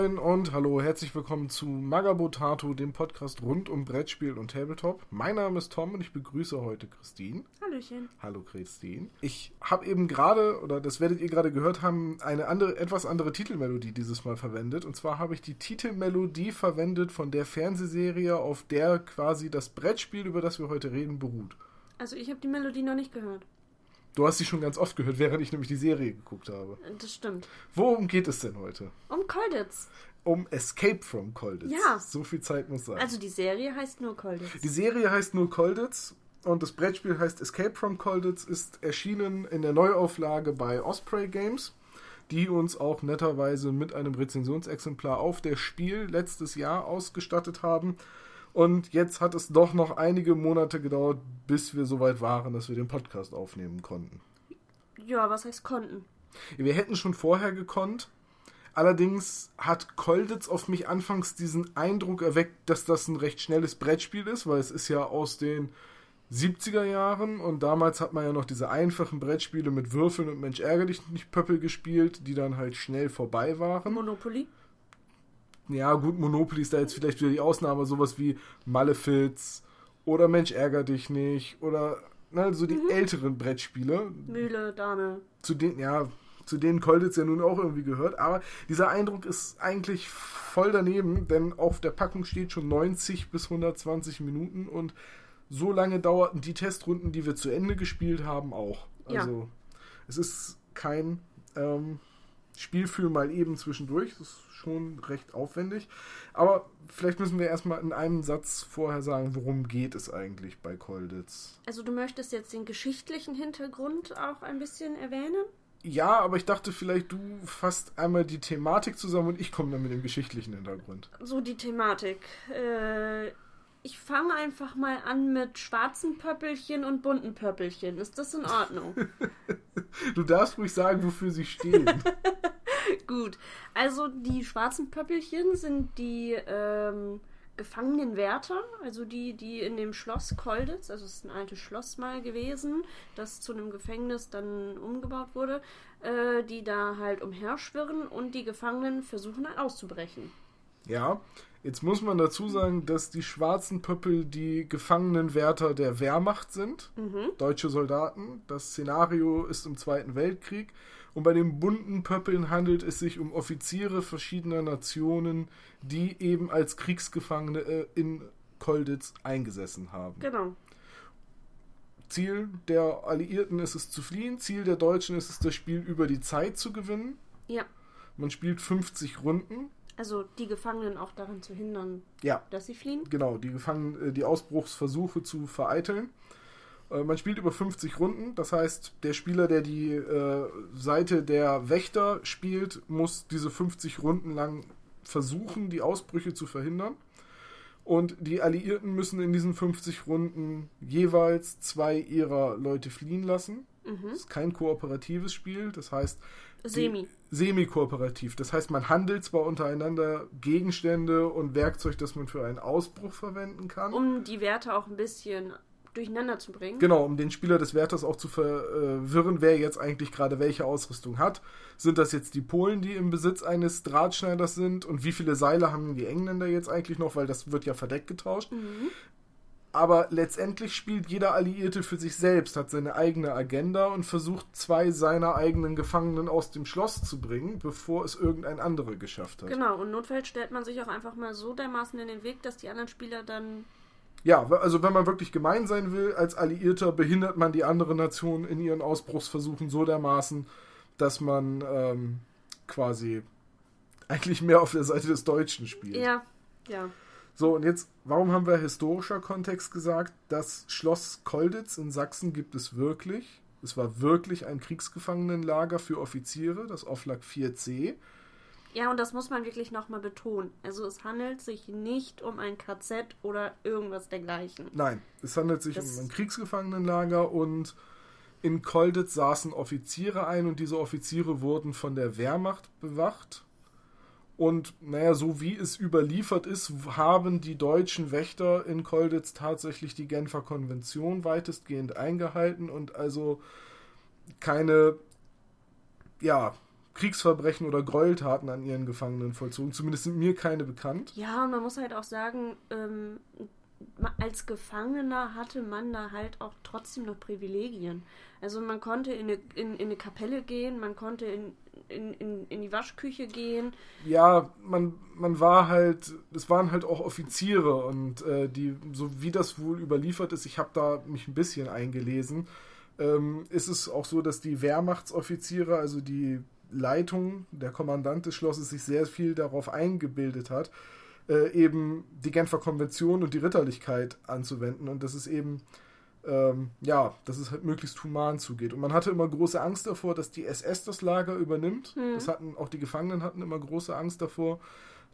Moin und hallo, herzlich willkommen zu Magabotato, dem Podcast rund um Brettspiel und Tabletop. Mein Name ist Tom und ich begrüße heute Christine. Hallöchen. Hallo Christine. Ich habe eben gerade, oder das werdet ihr gerade gehört haben, eine andere, etwas andere Titelmelodie dieses Mal verwendet. Und zwar habe ich die Titelmelodie verwendet von der Fernsehserie, auf der quasi das Brettspiel, über das wir heute reden, beruht. Also ich habe die Melodie noch nicht gehört. Du hast sie schon ganz oft gehört, während ich nämlich die Serie geguckt habe. Das stimmt. Worum geht es denn heute? Um Colditz. Um Escape from Colditz. Ja. So viel Zeit muss sein. Also die Serie heißt nur Colditz. Die Serie heißt nur Colditz und das Brettspiel heißt Escape from Colditz, ist erschienen in der Neuauflage bei Osprey Games, die uns auch netterweise mit einem Rezensionsexemplar auf der Spiel letztes Jahr ausgestattet haben. Und jetzt hat es doch noch einige Monate gedauert, bis wir soweit waren, dass wir den Podcast aufnehmen konnten. Ja, was heißt konnten? Wir hätten schon vorher gekonnt. Allerdings hat Kolditz auf mich anfangs diesen Eindruck erweckt, dass das ein recht schnelles Brettspiel ist, weil es ist ja aus den 70er Jahren und damals hat man ja noch diese einfachen Brettspiele mit Würfeln und Mensch ärger dich nicht Pöppel gespielt, die dann halt schnell vorbei waren. Monopoly? Ja, gut, Monopoly ist da jetzt vielleicht wieder die Ausnahme, sowas wie Malefiz oder Mensch ärger dich nicht oder ne, so die älteren Brettspiele, Mühle, Dame. zu denen, ja, zu denen Kolditz ja nun auch irgendwie gehört. Aber dieser Eindruck ist eigentlich voll daneben, denn auf der Packung steht schon 90 bis 120 Minuten und so lange dauerten die Testrunden, die wir zu Ende gespielt haben, auch. Ja. Also es ist kein ähm, Spiel für mal eben zwischendurch. Das ist schon recht aufwendig. Aber vielleicht müssen wir erstmal in einem Satz vorher sagen, worum geht es eigentlich bei Kolditz. Also du möchtest jetzt den geschichtlichen Hintergrund auch ein bisschen erwähnen? Ja, aber ich dachte vielleicht, du fasst einmal die Thematik zusammen und ich komme dann mit dem geschichtlichen Hintergrund. So die Thematik. Äh, ich fange einfach mal an mit schwarzen Pöppelchen und bunten Pöppelchen. Ist das in Ordnung? Du darfst ruhig sagen, wofür sie stehen. Gut. Also die schwarzen Pöppelchen sind die ähm, gefangenen Wärter, also die, die in dem Schloss Kolditz, also es ist ein altes Schloss mal gewesen, das zu einem Gefängnis dann umgebaut wurde, äh, die da halt umherschwirren und die Gefangenen versuchen dann auszubrechen. Ja, jetzt muss man dazu sagen, dass die schwarzen Pöppel die Gefangenenwärter der Wehrmacht sind, deutsche Soldaten. Das Szenario ist im Zweiten Weltkrieg. Und bei den bunten Pöppeln handelt es sich um Offiziere verschiedener Nationen, die eben als Kriegsgefangene äh, in Kolditz eingesessen haben. Genau. Ziel der Alliierten ist es zu fliehen, Ziel der Deutschen ist es, das Spiel über die Zeit zu gewinnen. Ja. Man spielt 50 Runden. Also die Gefangenen auch daran zu hindern, Ja, dass sie fliehen. genau, die Gefangenen, äh, die Ausbruchsversuche zu vereiteln. Äh, Man spielt über 50 Runden, das heißt, der Spieler, der die äh, Seite der Wächter spielt, muss diese 50 Runden lang versuchen, die Ausbrüche zu verhindern. Und die Alliierten müssen in diesen 50 Runden jeweils zwei ihrer Leute fliehen lassen. Das ist kein kooperatives Spiel, das heißt, Semi. Semi-kooperativ. Das heißt, man handelt zwar untereinander Gegenstände und Werkzeug, das man für einen Ausbruch verwenden kann. Um die Werte auch ein bisschen durcheinander zu bringen. Genau, um den Spieler des Wärters auch zu verwirren, wer jetzt eigentlich gerade welche Ausrüstung hat. Sind das jetzt die Polen, die im Besitz eines Drahtschneiders sind? Und wie viele Seile haben die Engländer jetzt eigentlich noch? Weil das wird ja verdeckt getauscht. Aber letztendlich spielt jeder Alliierte für sich selbst, hat seine eigene Agenda und versucht, zwei seiner eigenen Gefangenen aus dem Schloss zu bringen, bevor es irgendein anderer geschafft hat. Genau, und notfalls stellt man sich auch einfach mal so dermaßen in den Weg, dass die anderen Spieler dann. Ja, also wenn man wirklich gemein sein will, als Alliierter behindert man die andere Nation in ihren Ausbruchsversuchen so dermaßen, dass man ähm, quasi eigentlich mehr auf der Seite des Deutschen spielt. Ja, ja. So, und jetzt, warum haben wir historischer Kontext gesagt? Das Schloss Kolditz in Sachsen gibt es wirklich. Es war wirklich ein Kriegsgefangenenlager für Offiziere, das Oflag 4c. Ja, und das muss man wirklich nochmal betonen. Also es handelt sich nicht um ein KZ oder irgendwas dergleichen. Nein, es handelt sich Das- um ein Kriegsgefangenenlager und in Kolditz saßen Offiziere ein und diese Offiziere wurden von der Wehrmacht bewacht. Und naja, so wie es überliefert ist, haben die deutschen Wächter in Kolditz tatsächlich die Genfer Konvention weitestgehend eingehalten und also keine, ja, Kriegsverbrechen oder Gräueltaten an ihren Gefangenen vollzogen. Zumindest sind mir keine bekannt. Ja, und man muss halt auch sagen, ähm, als Gefangener hatte man da halt auch trotzdem noch Privilegien. Also man konnte in eine, in, in eine Kapelle gehen, man konnte in, in, in, in die Waschküche gehen. Ja, man, man war halt, es waren halt auch Offiziere und äh, die, so wie das wohl überliefert ist, ich habe da mich ein bisschen eingelesen, ähm, ist es auch so, dass die Wehrmachtsoffiziere, also die Leitung, der Kommandant des Schlosses sich sehr viel darauf eingebildet hat, äh, eben die Genfer Konvention und die Ritterlichkeit anzuwenden und das ist eben ähm, ja, dass es halt möglichst human zugeht. Und man hatte immer große Angst davor, dass die SS das Lager übernimmt. Mhm. Das hatten auch die Gefangenen hatten immer große Angst davor,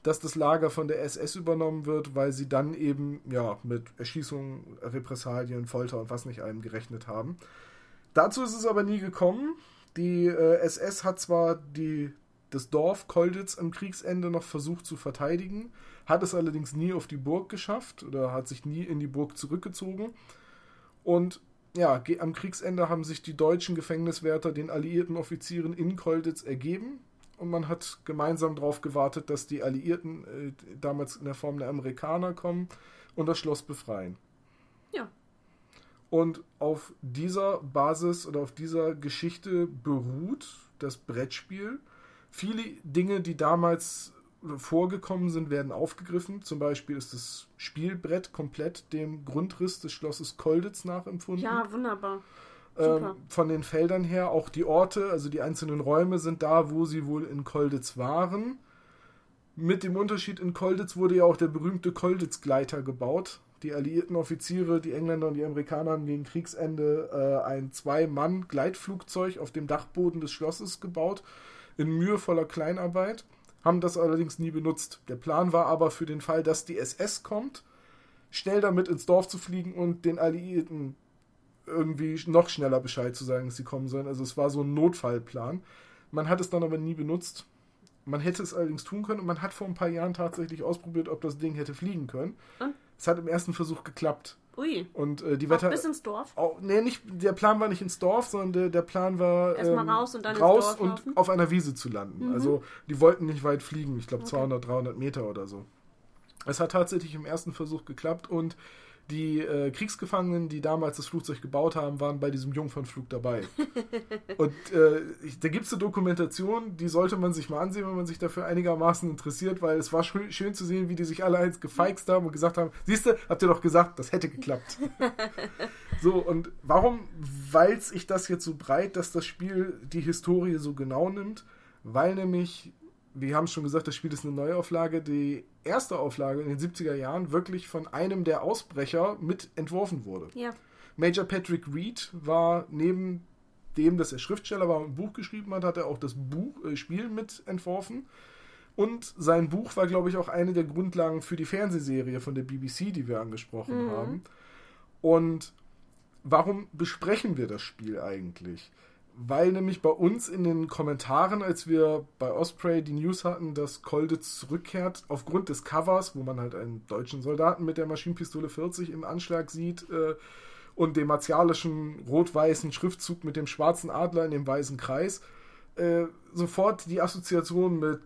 dass das Lager von der SS übernommen wird, weil sie dann eben ja mit Erschießungen, Repressalien, Folter und was nicht allem gerechnet haben. Dazu ist es aber nie gekommen. Die äh, SS hat zwar die, das Dorf Kolditz am Kriegsende noch versucht zu verteidigen, hat es allerdings nie auf die Burg geschafft oder hat sich nie in die Burg zurückgezogen. Und ja, am Kriegsende haben sich die deutschen Gefängniswärter den alliierten Offizieren in Kolditz ergeben und man hat gemeinsam darauf gewartet, dass die Alliierten äh, damals in der Form der Amerikaner kommen und das Schloss befreien. Ja. Und auf dieser Basis oder auf dieser Geschichte beruht das Brettspiel. Viele Dinge, die damals vorgekommen sind, werden aufgegriffen. Zum Beispiel ist das Spielbrett komplett dem Grundriss des Schlosses Kolditz nachempfunden. Ja, wunderbar. Ähm, von den Feldern her, auch die Orte, also die einzelnen Räume sind da, wo sie wohl in Kolditz waren. Mit dem Unterschied, in Kolditz wurde ja auch der berühmte Kolditz-Gleiter gebaut. Die alliierten Offiziere, die Engländer und die Amerikaner haben gegen Kriegsende äh, ein Zwei-Mann-Gleitflugzeug auf dem Dachboden des Schlosses gebaut, in mühevoller Kleinarbeit haben das allerdings nie benutzt. Der Plan war aber für den Fall, dass die SS kommt, schnell damit ins Dorf zu fliegen und den Alliierten irgendwie noch schneller Bescheid zu sagen, dass sie kommen sollen. Also es war so ein Notfallplan. Man hat es dann aber nie benutzt. Man hätte es allerdings tun können und man hat vor ein paar Jahren tatsächlich ausprobiert, ob das Ding hätte fliegen können. Und? Es hat im ersten Versuch geklappt. Ui. Und äh, die Wetter. bis ins Dorf? Auch, nee, nicht, der Plan war nicht ins Dorf, sondern der, der Plan war. Erstmal ähm, raus und dann raus ins Dorf und laufen? auf einer Wiese zu landen. Mhm. Also, die wollten nicht weit fliegen, ich glaube okay. 200, 300 Meter oder so. Es hat tatsächlich im ersten Versuch geklappt und die äh, Kriegsgefangenen, die damals das Flugzeug gebaut haben, waren bei diesem Jungfernflug dabei. und äh, da gibt es eine Dokumentation, die sollte man sich mal ansehen, wenn man sich dafür einigermaßen interessiert, weil es war schön, schön zu sehen, wie die sich alle eins gefeixt haben und gesagt haben, siehst du, habt ihr doch gesagt, das hätte geklappt. so, und warum walz ich das jetzt so breit, dass das Spiel die Historie so genau nimmt? Weil nämlich wir haben es schon gesagt, das Spiel ist eine Neuauflage. Die erste Auflage in den 70er Jahren wirklich von einem der Ausbrecher mit entworfen wurde. Ja. Major Patrick Reed war neben dem, dass er Schriftsteller war und ein Buch geschrieben hat, hat er auch das Buch, äh, Spiel mit entworfen. Und sein Buch war, glaube ich, auch eine der Grundlagen für die Fernsehserie von der BBC, die wir angesprochen mhm. haben. Und warum besprechen wir das Spiel eigentlich? Weil nämlich bei uns in den Kommentaren, als wir bei Osprey die News hatten, dass Kolditz zurückkehrt, aufgrund des Covers, wo man halt einen deutschen Soldaten mit der Maschinenpistole 40 im Anschlag sieht äh, und dem martialischen rot-weißen Schriftzug mit dem schwarzen Adler in dem weißen Kreis, äh, sofort die Assoziation mit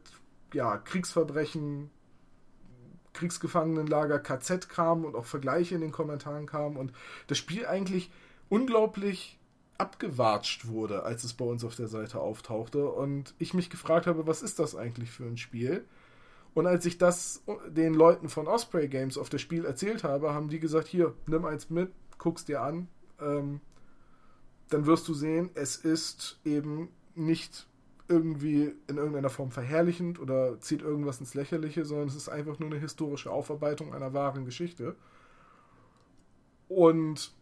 ja, Kriegsverbrechen, Kriegsgefangenenlager, KZ kam und auch Vergleiche in den Kommentaren kamen und das Spiel eigentlich unglaublich abgewatscht wurde, als es bei uns auf der Seite auftauchte und ich mich gefragt habe, was ist das eigentlich für ein Spiel? Und als ich das den Leuten von Osprey Games auf das Spiel erzählt habe, haben die gesagt, hier, nimm eins mit, guck's dir an, ähm, dann wirst du sehen, es ist eben nicht irgendwie in irgendeiner Form verherrlichend oder zieht irgendwas ins Lächerliche, sondern es ist einfach nur eine historische Aufarbeitung einer wahren Geschichte. Und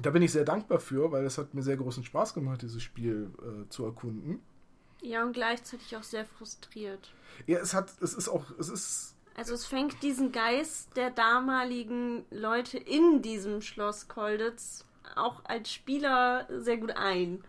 da bin ich sehr dankbar für, weil es hat mir sehr großen Spaß gemacht, dieses Spiel äh, zu erkunden. Ja, und gleichzeitig auch sehr frustriert. Ja, es hat, es ist auch, es ist. Also es fängt diesen Geist der damaligen Leute in diesem Schloss Kolditz auch als Spieler sehr gut ein.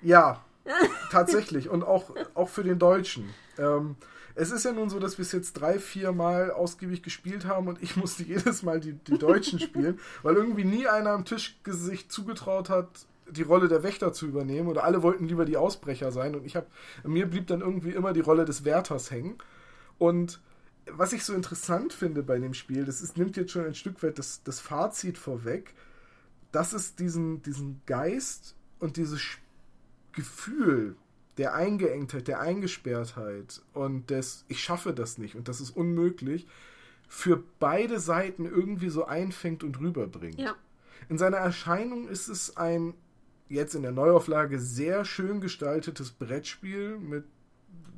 Ja, tatsächlich. Und auch, auch für den Deutschen. Ähm, es ist ja nun so, dass wir es jetzt drei, vier Mal ausgiebig gespielt haben und ich musste jedes Mal die, die Deutschen spielen, weil irgendwie nie einer am Tisch sich zugetraut hat, die Rolle der Wächter zu übernehmen oder alle wollten lieber die Ausbrecher sein und ich habe mir blieb dann irgendwie immer die Rolle des Wärters hängen. Und was ich so interessant finde bei dem Spiel, das ist, nimmt jetzt schon ein Stück weit das, das Fazit vorweg, dass es diesen, diesen Geist und dieses Gefühl der Eingeengtheit, der Eingesperrtheit und des Ich schaffe das nicht und das ist unmöglich, für beide Seiten irgendwie so einfängt und rüberbringt. Ja. In seiner Erscheinung ist es ein jetzt in der Neuauflage sehr schön gestaltetes Brettspiel mit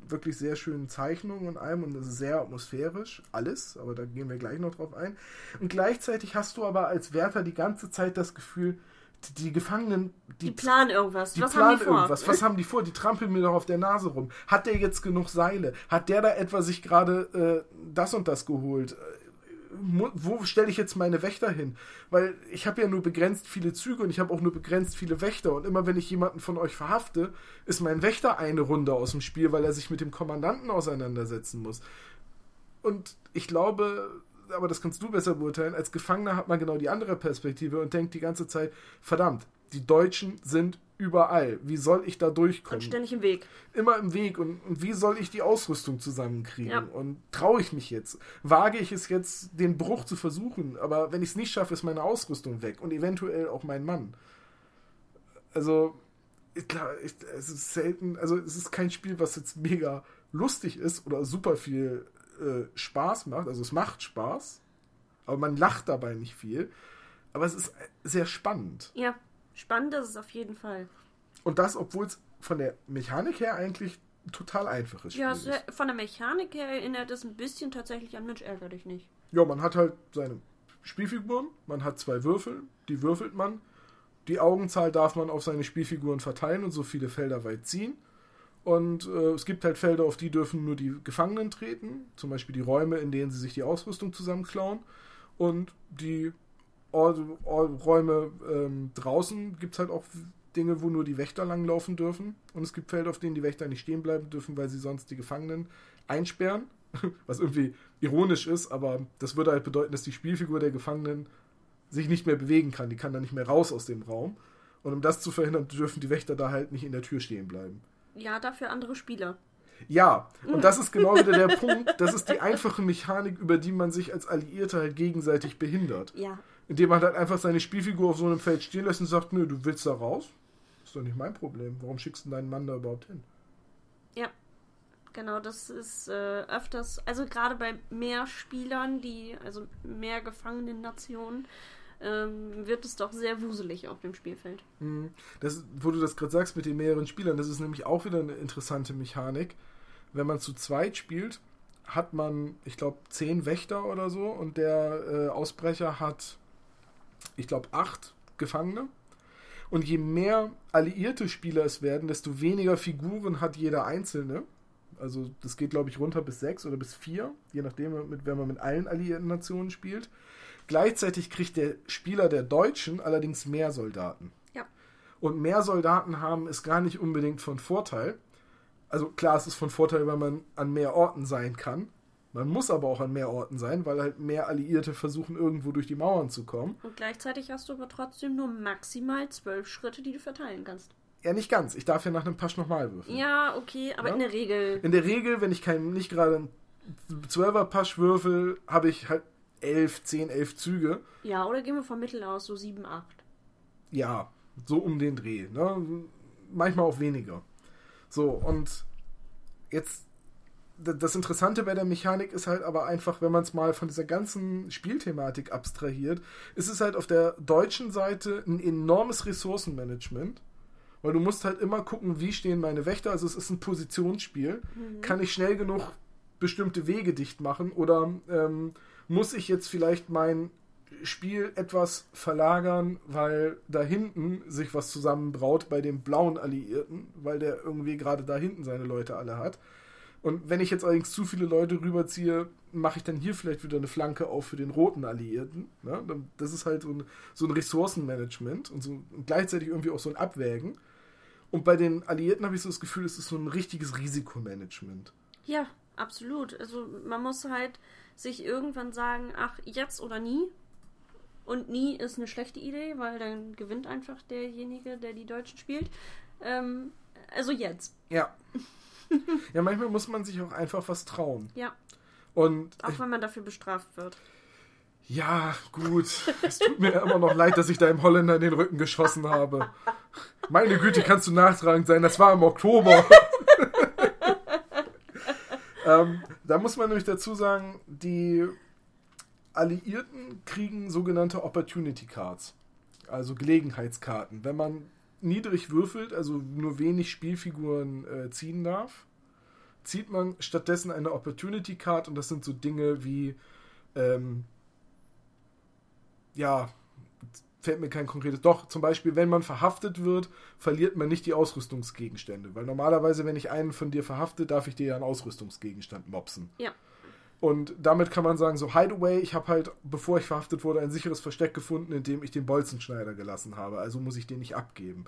wirklich sehr schönen Zeichnungen und allem und es ist sehr atmosphärisch, alles, aber da gehen wir gleich noch drauf ein. Und gleichzeitig hast du aber als Wärter die ganze Zeit das Gefühl, die, die Gefangenen, die, Die planen irgendwas. die Was planen haben die vor? irgendwas. Was haben die vor? Die trampeln mir doch auf der Nase rum. Hat der jetzt genug Seile? Hat der da etwa sich gerade äh, das und das geholt? Äh, Wo stelle ich jetzt meine Wächter hin? Weil ich habe ja nur begrenzt viele Züge und ich habe auch nur begrenzt viele Wächter. Und immer wenn ich jemanden von euch verhafte, ist mein Wächter eine Runde aus dem Spiel, weil er sich mit dem Kommandanten auseinandersetzen muss. Und ich glaube, aber das kannst du besser beurteilen, als Gefangener hat man genau die andere Perspektive und denkt die ganze Zeit, verdammt, die Deutschen sind überall. Wie soll ich da Und durchkommen? ständig im Weg. Immer im Weg. Und, und wie soll ich die Ausrüstung zusammenkriegen? Ja. Und traue ich mich jetzt? Wage ich es jetzt, den Bruch zu versuchen? Aber wenn ich es nicht schaffe, ist meine Ausrüstung weg und eventuell auch mein Mann. Also, ich, klar, ich, es ist selten, also es ist kein Spiel, was jetzt mega lustig ist oder super viel äh, Spaß macht. Also es macht Spaß, aber man lacht dabei nicht viel. Aber es ist sehr spannend. Ja, spannend ist es auf jeden Fall. Und das, obwohl es von der Mechanik her eigentlich total einfaches Spiel Ja, ist. sehr, von der Mechanik her erinnert es ein bisschen tatsächlich an Mensch, ärger dich nicht. Ja, man hat halt seine Spielfiguren, man hat zwei Würfel, die würfelt man. Die Augenzahl darf man auf seine Spielfiguren verteilen und so viele Felder weit ziehen. Und äh, es gibt halt Felder, auf die dürfen nur die Gefangenen treten, zum Beispiel die Räume, in denen sie sich die Ausrüstung zusammenklauen. Und die Or Or Räume ähm, draußen gibt es halt auch Dinge, wo nur die Wächter langlaufen dürfen. Und es gibt Felder, auf denen die Wächter nicht stehen bleiben dürfen, weil sie sonst die Gefangenen einsperren. Was irgendwie ironisch ist, aber das würde halt bedeuten, dass die Spielfigur der Gefangenen sich nicht mehr bewegen kann. Die kann dann nicht mehr raus aus dem Raum. Und um das zu verhindern, dürfen die Wächter da halt nicht in der Tür stehen bleiben. Ja, dafür andere Spieler. Ja, und das ist genau wieder der Punkt. Das ist die einfache Mechanik, über die man sich als Alliierte halt gegenseitig behindert. Ja. Indem man halt einfach seine Spielfigur auf so einem Feld stehen lässt und sagt, nö, du willst da raus? Ist doch nicht mein Problem. Warum schickst du deinen Mann da überhaupt hin? Ja. Genau, das ist äh, öfters, also gerade bei mehr Spielern, die, also mehr gefangenen Nationen, ähm, wird es doch sehr wuselig auf dem Spielfeld. Mhm. Das, wo du das gerade sagst mit den mehreren Spielern, das ist nämlich auch wieder eine interessante Mechanik. Wenn man zu zweit spielt, hat man, ich glaube, zehn Wächter oder so und der äh, Ausbrecher hat, ich glaube, acht Gefangene. Und je mehr alliierte Spieler es werden, desto weniger Figuren hat jeder Einzelne. Also das geht, glaube ich, runter bis sechs oder bis vier, je nachdem, mit, wenn man mit allen alliierten Nationen spielt. Gleichzeitig kriegt der Spieler der Deutschen allerdings mehr Soldaten. Ja. Und mehr Soldaten haben ist gar nicht unbedingt von Vorteil. Also klar, es ist von Vorteil, weil man an mehr Orten sein kann. Man muss aber auch an mehr Orten sein, weil halt mehr Alliierte versuchen, irgendwo durch die Mauern zu kommen. Und gleichzeitig hast du aber trotzdem nur maximal zwölf Schritte, die du verteilen kannst. Ja, nicht ganz. Ich darf ja nach einem Pasch nochmal würfeln. Ja, okay, aber Ja. in der Regel. In der Regel, wenn ich kein, nicht gerade einen 12er Pasch würfel, habe ich halt 11, 10, 11 Züge. Ja, oder gehen wir vom Mittel aus, so sieben, acht. Ja, so um den Dreh. Ne? Manchmal auch weniger. So, und jetzt das Interessante bei der Mechanik ist halt aber einfach, wenn man es mal von dieser ganzen Spielthematik abstrahiert, ist es halt auf der deutschen Seite ein enormes Ressourcenmanagement. Weil du musst halt immer gucken, wie stehen meine Wächter. Also es ist ein Positionsspiel. Kann ich schnell genug bestimmte Wege dicht machen oder ähm, muss ich jetzt vielleicht mein Spiel etwas verlagern, weil da hinten sich was zusammenbraut bei dem blauen Alliierten, weil der irgendwie gerade da hinten seine Leute alle hat. Und wenn ich jetzt allerdings zu viele Leute rüberziehe, mache ich dann hier vielleicht wieder eine Flanke auf für den roten Alliierten. Ne? Das ist halt so ein, so ein Ressourcenmanagement und, so, und gleichzeitig irgendwie auch so ein Abwägen. Und bei den Alliierten habe ich so das Gefühl, es ist so ein richtiges Risikomanagement. Ja, absolut. Also man muss halt sich irgendwann sagen, ach, jetzt oder nie. Und nie ist eine schlechte Idee, weil dann gewinnt einfach derjenige, der die Deutschen spielt. Ähm, also jetzt. Ja. ja, manchmal muss man sich auch einfach was trauen. Ja. Und Auch wenn man dafür bestraft wird. ja, gut. Es tut mir immer noch leid, dass ich da im Holländer in den Rücken geschossen habe. Meine Güte, kannst du nachtragend sein. Das war im Oktober. ähm, da muss man nämlich dazu sagen, die Alliierten kriegen sogenannte Opportunity Cards. Also Gelegenheitskarten. Wenn man niedrig würfelt, also nur wenig Spielfiguren äh, ziehen darf, zieht man stattdessen eine Opportunity Card und das sind so Dinge wie ähm, ja, fällt mir kein konkretes. Doch, zum Beispiel, wenn man verhaftet wird, verliert man nicht die Ausrüstungsgegenstände. Weil normalerweise, wenn ich einen von dir verhafte, darf ich dir ja einen Ausrüstungsgegenstand mopsen. Ja. Und damit kann man sagen, so Hideaway, ich habe halt, bevor ich verhaftet wurde, ein sicheres Versteck gefunden, in dem ich den Bolzenschneider gelassen habe. Also muss ich den nicht abgeben.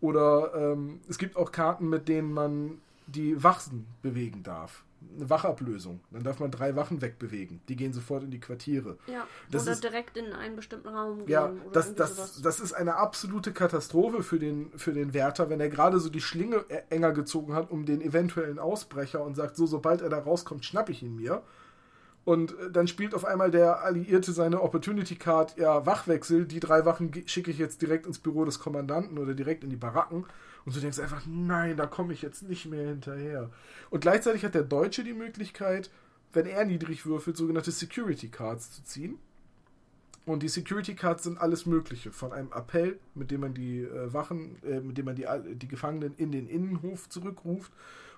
Oder ähm, es gibt auch Karten, mit denen man die Wachen bewegen darf. Eine Wachablösung. Dann darf man drei Wachen wegbewegen. Die gehen sofort in die Quartiere. Ja. Das oder ist- direkt in einen bestimmten Raum gehen. Ja, das, das, sowas. das ist eine absolute Katastrophe für den, für den Wärter, wenn er gerade so die Schlinge e- enger gezogen hat um den eventuellen Ausbrecher und sagt, so, sobald er da rauskommt, schnapp ich ihn mir. Und äh, dann spielt auf einmal der Alliierte seine Opportunity Card, ja, Wachwechsel, die drei Wachen schicke ich jetzt direkt ins Büro des Kommandanten oder direkt in die Baracken. Und du denkst einfach, nein, da komme ich jetzt nicht mehr hinterher. Und gleichzeitig hat der Deutsche die Möglichkeit, wenn er niedrig würfelt, sogenannte Security Cards zu ziehen. Und die Security Cards sind alles Mögliche. Von einem Appell, mit dem man die äh, Wachen, äh, mit dem man die, Al- die Gefangenen in den Innenhof zurückruft.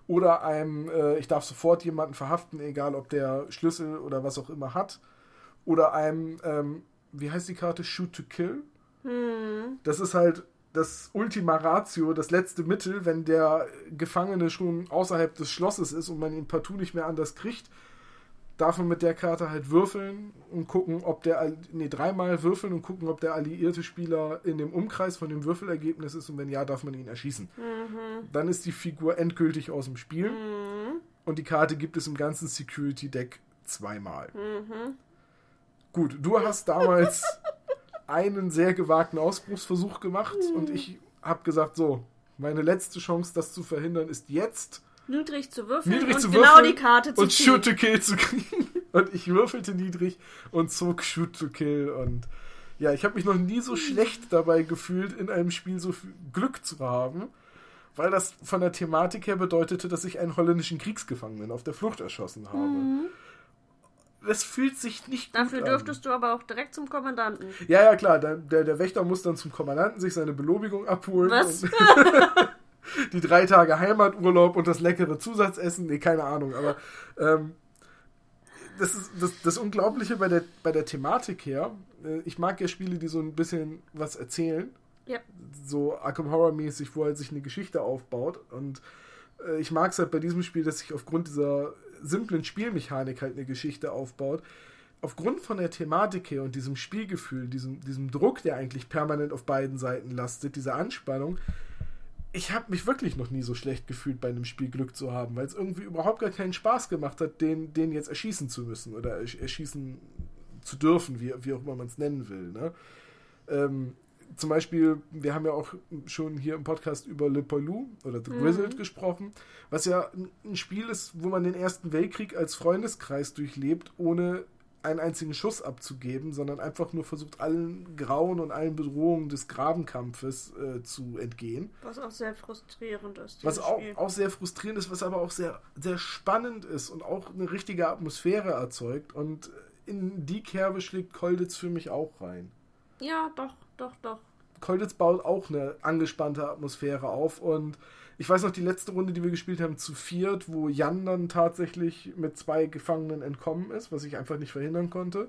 Oder einem, äh, ich darf sofort jemanden verhaften, egal ob der Schlüssel oder was auch immer hat. Oder einem, ähm, wie heißt die Karte? Shoot to Kill. Hm. Das ist halt das Ultima Ratio, das letzte Mittel, wenn der Gefangene schon außerhalb des Schlosses ist und man ihn partout nicht mehr anders kriegt, darf man mit der Karte halt würfeln und gucken, ob der, nee, dreimal würfeln und gucken, ob der alliierte Spieler in dem Umkreis von dem Würfelergebnis ist und wenn ja, darf man ihn erschießen. Dann ist die Figur endgültig aus dem Spiel und die Karte gibt es im ganzen Security Deck zweimal. Gut, du hast damals einen sehr gewagten Ausbruchsversuch gemacht und ich habe gesagt, so, meine letzte Chance, das zu verhindern, ist jetzt Niedrig zu würfeln niedrig und zu genau würfeln die Karte zu und ziehen. Shoot to Kill zu kriegen. Und ich würfelte niedrig und zog Shoot to Kill und ja, ich habe mich noch nie so schlecht dabei gefühlt, in einem Spiel so viel Glück zu haben, weil das von der Thematik her bedeutete, dass ich einen holländischen Kriegsgefangenen auf der Flucht erschossen habe. Das fühlt sich nicht gut Dafür an. dürftest du aber auch direkt zum Kommandanten. Ja, ja, klar. Der, der, der Wächter muss dann zum Kommandanten sich seine Belobigung abholen. Was? Die drei Tage Heimaturlaub und das leckere Zusatzessen. Nee, keine Ahnung. Aber ähm, das ist das, das Unglaubliche bei der, bei der Thematik her. Äh, ich mag ja Spiele, die so ein bisschen was erzählen. Ja. So Arkham Horror mäßig, wo halt sich eine Geschichte aufbaut. Und äh, ich mag es halt bei diesem Spiel, dass sich aufgrund dieser simplen Spielmechanik halt eine Geschichte aufbaut. Aufgrund von der Thematik her und diesem Spielgefühl, diesem, diesem Druck, der eigentlich permanent auf beiden Seiten lastet, dieser Anspannung, ich habe mich wirklich noch nie so schlecht gefühlt, bei einem Spiel Glück zu haben, weil es irgendwie überhaupt gar keinen Spaß gemacht hat, den, den jetzt erschießen zu müssen oder ersch- erschießen zu dürfen, wie, wie auch immer man es nennen will. Ne? Ähm, zum Beispiel, wir haben ja auch schon hier im Podcast über Le Poilu oder The Grizzled gesprochen, was ja ein- Spiel ist, wo man den Ersten Weltkrieg als Freundeskreis durchlebt, ohne einen einzigen Schuss abzugeben, sondern einfach nur versucht, allen Grauen und allen Bedrohungen des Grabenkampfes äh, zu entgehen. Was auch sehr frustrierend ist. Was auch, auch sehr frustrierend ist, was aber auch sehr, sehr spannend ist und auch eine richtige Atmosphäre erzeugt. Und in die Kerbe schlägt Kolditz für mich auch rein. Ja, doch, doch, doch. Kolditz baut auch eine angespannte Atmosphäre auf und ich weiß noch die letzte Runde, die wir gespielt haben, zu viert, wo Jan dann tatsächlich mit zwei Gefangenen entkommen ist, was ich einfach nicht verhindern konnte.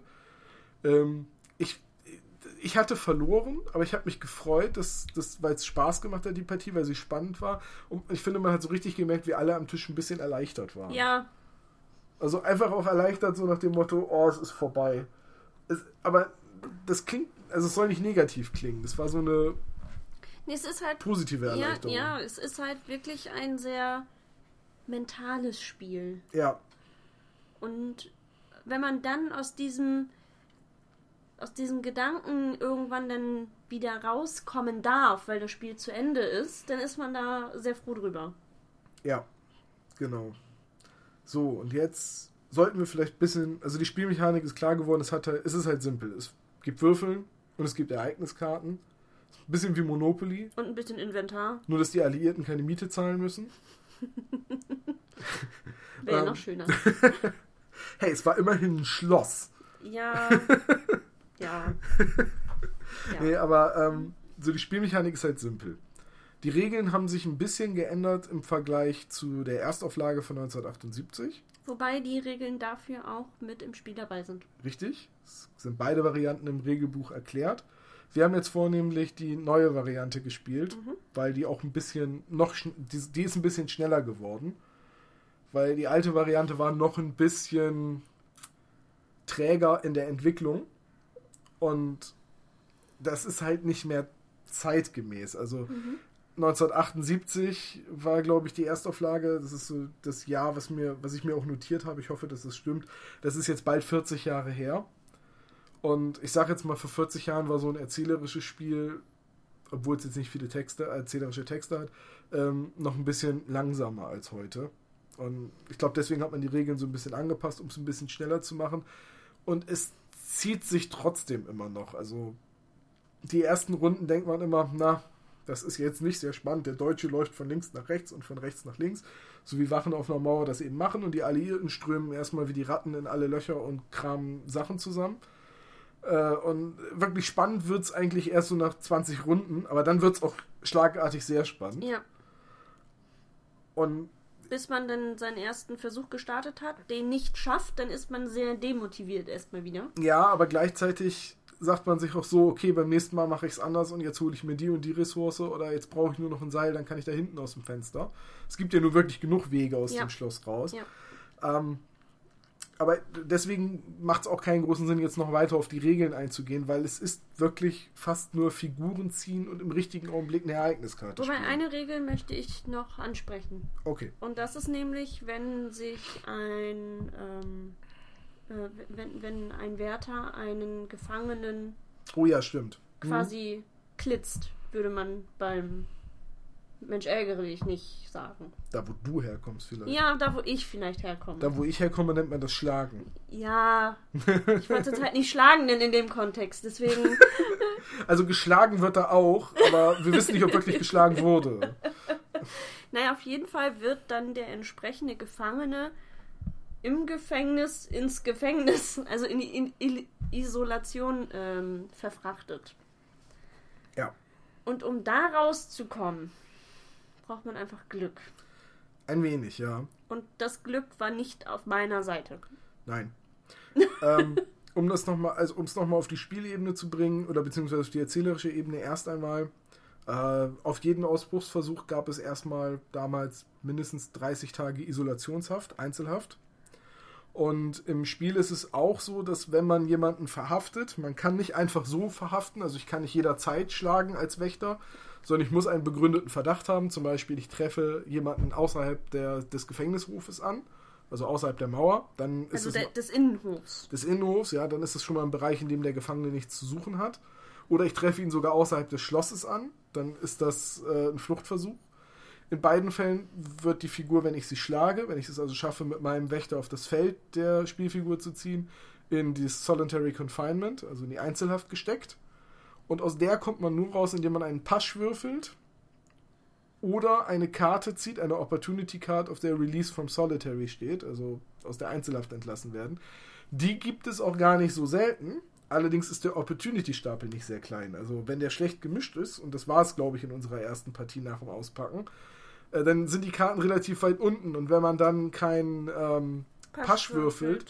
Ähm, ich, ich hatte verloren, aber ich habe mich gefreut, dass, dass, weil es Spaß gemacht hat, die Partie, weil sie spannend war. Und ich finde, man hat so richtig gemerkt, wie alle am Tisch ein bisschen erleichtert waren. Ja, Also einfach auch erleichtert, so nach dem Motto, oh, es ist vorbei. Es, aber das klingt, also es soll nicht negativ klingen. Das war so eine nee, halt. positive Ja, Erleichterung. ja, es ist halt wirklich ein sehr mentales Spiel. ja. Und wenn man dann aus diesem aus diesem Gedanken irgendwann dann wieder rauskommen darf, weil das Spiel zu Ende ist, dann ist man da sehr froh drüber. Ja, genau. So, und jetzt sollten wir vielleicht ein bisschen, also die Spielmechanik ist klar geworden, es, hat halt, es ist halt simpel. Es gibt Würfeln und es gibt Ereigniskarten. Ein bisschen wie Monopoly. Und ein bisschen Inventar. Nur, dass die Alliierten keine Miete zahlen müssen. Wäre ähm. noch schöner. hey, es war immerhin ein Schloss. Ja. ja. ja. Nee, aber ähm, so die Spielmechanik ist halt simpel. Die Regeln haben sich ein bisschen geändert im Vergleich zu der Erstauflage von 1978. Wobei die Regeln dafür auch mit im Spiel dabei sind. Richtig. Es sind beide Varianten im Regelbuch erklärt. Wir haben jetzt vornehmlich die neue Variante gespielt, mhm. weil die auch ein bisschen noch die, die ist ein bisschen schneller geworden. Weil die alte Variante war noch ein bisschen träger in der Entwicklung. Und das ist halt nicht mehr zeitgemäß. Also mhm. 1978 war, glaube ich, die Erstauflage. Das ist so das Jahr, was, mir, was ich mir auch notiert habe. Ich hoffe, dass das stimmt. Das ist jetzt bald 40 Jahre her. Und ich sage jetzt mal, vor 40 Jahren war so ein erzählerisches Spiel, obwohl es jetzt nicht viele Texte, erzählerische Texte hat, ähm, noch ein bisschen langsamer als heute. Und ich glaube, deswegen hat man die Regeln so ein bisschen angepasst, um es ein bisschen schneller zu machen. Und es zieht sich trotzdem immer noch. Also die ersten Runden denkt man immer, na, das ist jetzt nicht sehr spannend. Der Deutsche läuft von links nach rechts und von rechts nach links, so wie Wachen auf einer Mauer das eben machen. Und die Alliierten strömen erstmal wie die Ratten in alle Löcher und kramen Sachen zusammen. Äh, und wirklich spannend wird es eigentlich erst so nach 20 Runden, aber dann wird es auch schlagartig sehr spannend. Ja. Und bis man dann seinen ersten Versuch gestartet hat, den nicht schafft, dann ist man sehr demotiviert erstmal wieder. Ja, aber gleichzeitig sagt man sich auch so, okay, beim nächsten Mal mache ich es anders und jetzt hole ich mir die und die Ressource oder jetzt brauche ich nur noch ein Seil, dann kann ich da hinten aus dem Fenster. Es gibt ja nur wirklich genug Wege aus ja. dem Schloss raus. Ja. Ähm, aber deswegen macht es auch keinen großen Sinn, jetzt noch weiter auf die Regeln einzugehen, weil es ist wirklich fast nur Figuren ziehen und im richtigen Augenblick eine Ereigniskarte Wobei spielen. eine Regel möchte ich noch ansprechen. Okay. Und das ist nämlich, wenn sich ein ähm, äh, wenn, wenn ein Wärter einen Gefangenen oh ja, stimmt. quasi mhm. klitzt, würde man beim Mensch ärgere dich nicht sagen. Da, wo du herkommst vielleicht. Ja, da, wo ich vielleicht herkomme. Da, wo ich herkomme, nennt man das Schlagen. Ja, ich wollte es halt nicht schlagen denn in dem Kontext, deswegen... also geschlagen wird er auch, aber wir wissen nicht, ob wirklich geschlagen wurde. Naja, auf jeden Fall wird dann der entsprechende Gefangene im Gefängnis ins Gefängnis, also in die in, in Isolation ähm, verfrachtet. Ja. Und um da rauszukommen, braucht man einfach Glück. Ein wenig, ja. Und das Glück war nicht auf meiner Seite. Nein. ähm, um das noch mal, also um es nochmal auf die Spielebene zu bringen, oder beziehungsweise auf die erzählerische Ebene erst einmal, äh, auf jeden Ausbruchsversuch gab es erstmal damals mindestens 30 Tage Isolationshaft, Einzelhaft. Und im Spiel ist es auch so, dass wenn man jemanden verhaftet, man kann nicht einfach so verhaften, also ich kann nicht jederzeit schlagen als Wächter, sondern ich muss einen begründeten Verdacht haben. Zum Beispiel, ich treffe jemanden außerhalb der, des Gefängnishofes an, also außerhalb der Mauer. Dann ist also es der, des Innenhofs. Des Innenhofs, ja, dann ist es schon mal ein Bereich, in dem der Gefangene nichts zu suchen hat. Oder ich treffe ihn sogar außerhalb des Schlosses an, dann ist das äh, ein Fluchtversuch. In beiden Fällen wird die Figur, wenn ich sie schlage, wenn ich es also schaffe, mit meinem Wächter auf das Feld der Spielfigur zu ziehen, in die Solitary Confinement, also in die Einzelhaft gesteckt. Und aus der kommt man nur raus, indem man einen Pasch würfelt oder eine Karte zieht, eine Opportunity Card, auf der Release from Solitary steht, also aus der Einzelhaft entlassen werden. Die gibt es auch gar nicht so selten. Allerdings ist der Opportunity-Stapel nicht sehr klein. Also wenn der schlecht gemischt ist, und das war es, glaube ich, in unserer ersten Partie nach dem Auspacken, äh, dann sind die Karten relativ weit unten. Und wenn man dann keinen ähm, Pasch, Pasch würfelt,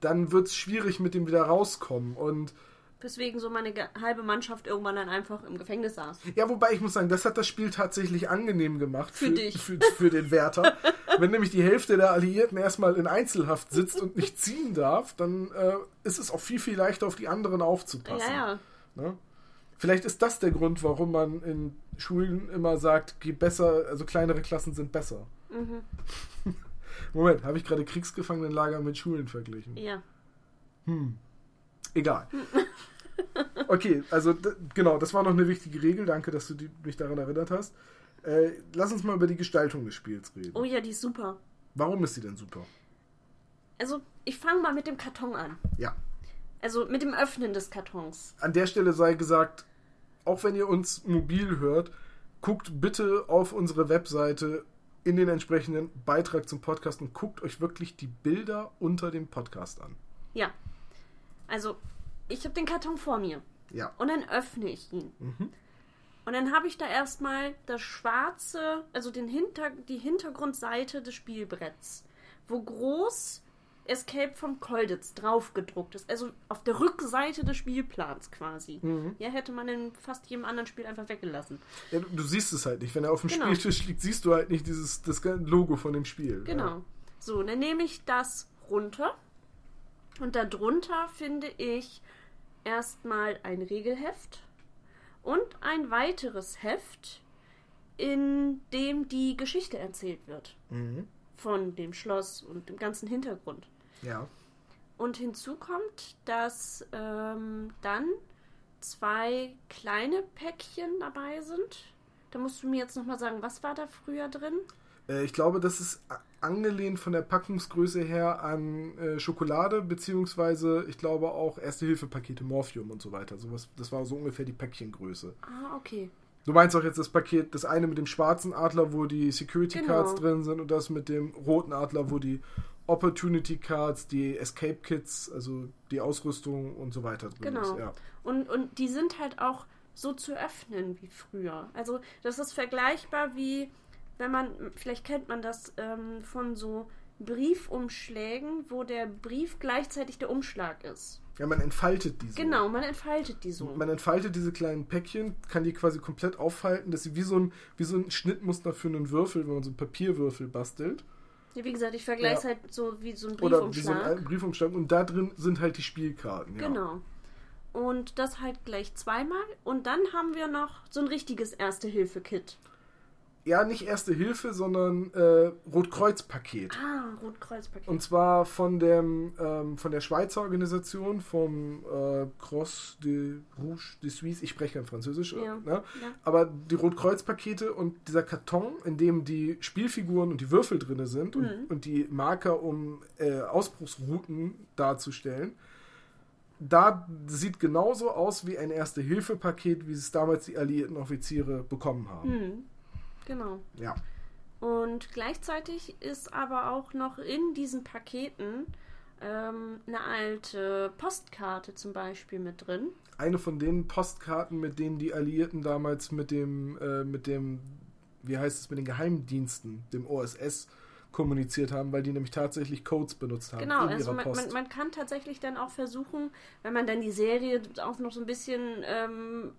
dann wird es schwierig mit dem wieder rauskommen. Und Weswegen so meine halbe Mannschaft irgendwann dann einfach im Gefängnis saß. Ja, wobei ich muss sagen, das hat das Spiel tatsächlich angenehm gemacht. Für, für dich. Für, für, den Wärter. Wenn nämlich die Hälfte der Alliierten erstmal in Einzelhaft sitzt und nicht ziehen darf, dann äh, ist es auch viel, viel leichter auf die anderen aufzupassen. Ja, ja. Ne? Vielleicht ist das der Grund, warum man in Schulen immer sagt, geh besser, also kleinere Klassen sind besser. Mhm. Moment, habe ich gerade Kriegsgefangenenlager mit Schulen verglichen? Ja. Hm. Egal. Okay, also genau, das war noch eine wichtige Regel. Danke, dass du die, mich daran erinnert hast. Äh, lass uns mal über die Gestaltung des Spiels reden. Oh ja, die ist super. Warum ist sie denn super? Also, ich fange mal mit dem Karton an. Ja. Also mit dem Öffnen des Kartons. An der Stelle sei gesagt, auch wenn ihr uns mobil hört, guckt bitte auf unsere Webseite in den entsprechenden Beitrag zum Podcast und guckt euch wirklich die Bilder unter dem Podcast an. Ja. Also, ich habe den Karton vor mir. Ja. Und dann öffne ich ihn. Und dann habe ich da erstmal das schwarze, also den Hinter, die Hintergrundseite des Spielbretts, wo groß Escape from Colditz draufgedruckt ist. Also auf der Rückseite des Spielplans quasi. Ja, hätte man in fast jedem anderen Spiel einfach weggelassen. ja du, du siehst es halt nicht. Wenn er auf dem Genau. Spieltisch liegt, siehst du halt nicht dieses das Logo von dem Spiel. Genau. So, dann nehme ich das runter. Und darunter finde ich erstmal ein Regelheft und ein weiteres Heft, in dem die Geschichte erzählt wird. Mhm. Von dem Schloss und dem ganzen Hintergrund. Ja. Und hinzu kommt, dass ähm, dann zwei kleine Päckchen dabei sind. Da musst du mir jetzt nochmal sagen, was war da früher drin? Äh, ich glaube, das ist angelehnt von der Packungsgröße her an äh, Schokolade, beziehungsweise ich glaube auch Erste-Hilfe-Pakete, Morphium und so weiter. Sowas, das war so ungefähr die Päckchengröße. Ah, okay. Du meinst auch jetzt das Paket, das eine mit dem schwarzen Adler, wo die Security Genau. Cards drin sind, und das mit dem roten Adler, wo die Opportunity Cards, die Escape Kits, also die Ausrüstung und so weiter drin Genau. ist. Ja. Und, und die sind halt auch so zu öffnen wie früher. Also das ist vergleichbar wie, wenn man, vielleicht kennt man das ähm, von so Briefumschlägen, wo der Brief gleichzeitig der Umschlag ist. ja, man entfaltet diese. Genau, man entfaltet die so. Man entfaltet diese kleinen Päckchen, kann die quasi komplett auffalten, dass sie wie so ein, wie so ein Schnittmuster für einen Würfel, wenn man so einen Papierwürfel bastelt. Wie gesagt, ich vergleiche es Ja. halt so wie so ein Oder wie so ein Briefumschlag. Briefumschlag. Und da drin sind halt die Spielkarten. Ja. Genau. Und das halt gleich zweimal. Und dann haben wir noch so ein richtiges Erste-Hilfe-Kit. Ja, nicht Erste Hilfe, sondern äh, Rotkreuz-Paket. Ah, Rotkreuzpaket. Und zwar von, dem, ähm, von der Schweizer Organisation, vom äh, Cross de Rouge de Suisse. Ich spreche kein Französisch. Ja. Ne? Ja. Aber die Rotkreuz-Pakete und dieser Karton, in dem die Spielfiguren und die Würfel drin sind Mhm. und, und die Marker, um äh, Ausbruchsrouten darzustellen, da sieht genauso aus wie ein Erste-Hilfe-Paket, wie es damals die alliierten Offiziere bekommen haben. Hm, genau. Ja. Und gleichzeitig ist aber auch noch in diesen Paketen ähm, eine alte Postkarte zum Beispiel mit drin. eine von den Postkarten, mit denen die Alliierten damals mit dem, äh, mit dem, wie heißt es, mit den Geheimdiensten, dem OSS, kommuniziert haben, weil die nämlich tatsächlich Codes benutzt haben Genau, in also ihrer man, man, man kann tatsächlich dann auch versuchen, wenn man dann die Serie auch noch so ein bisschen ähm,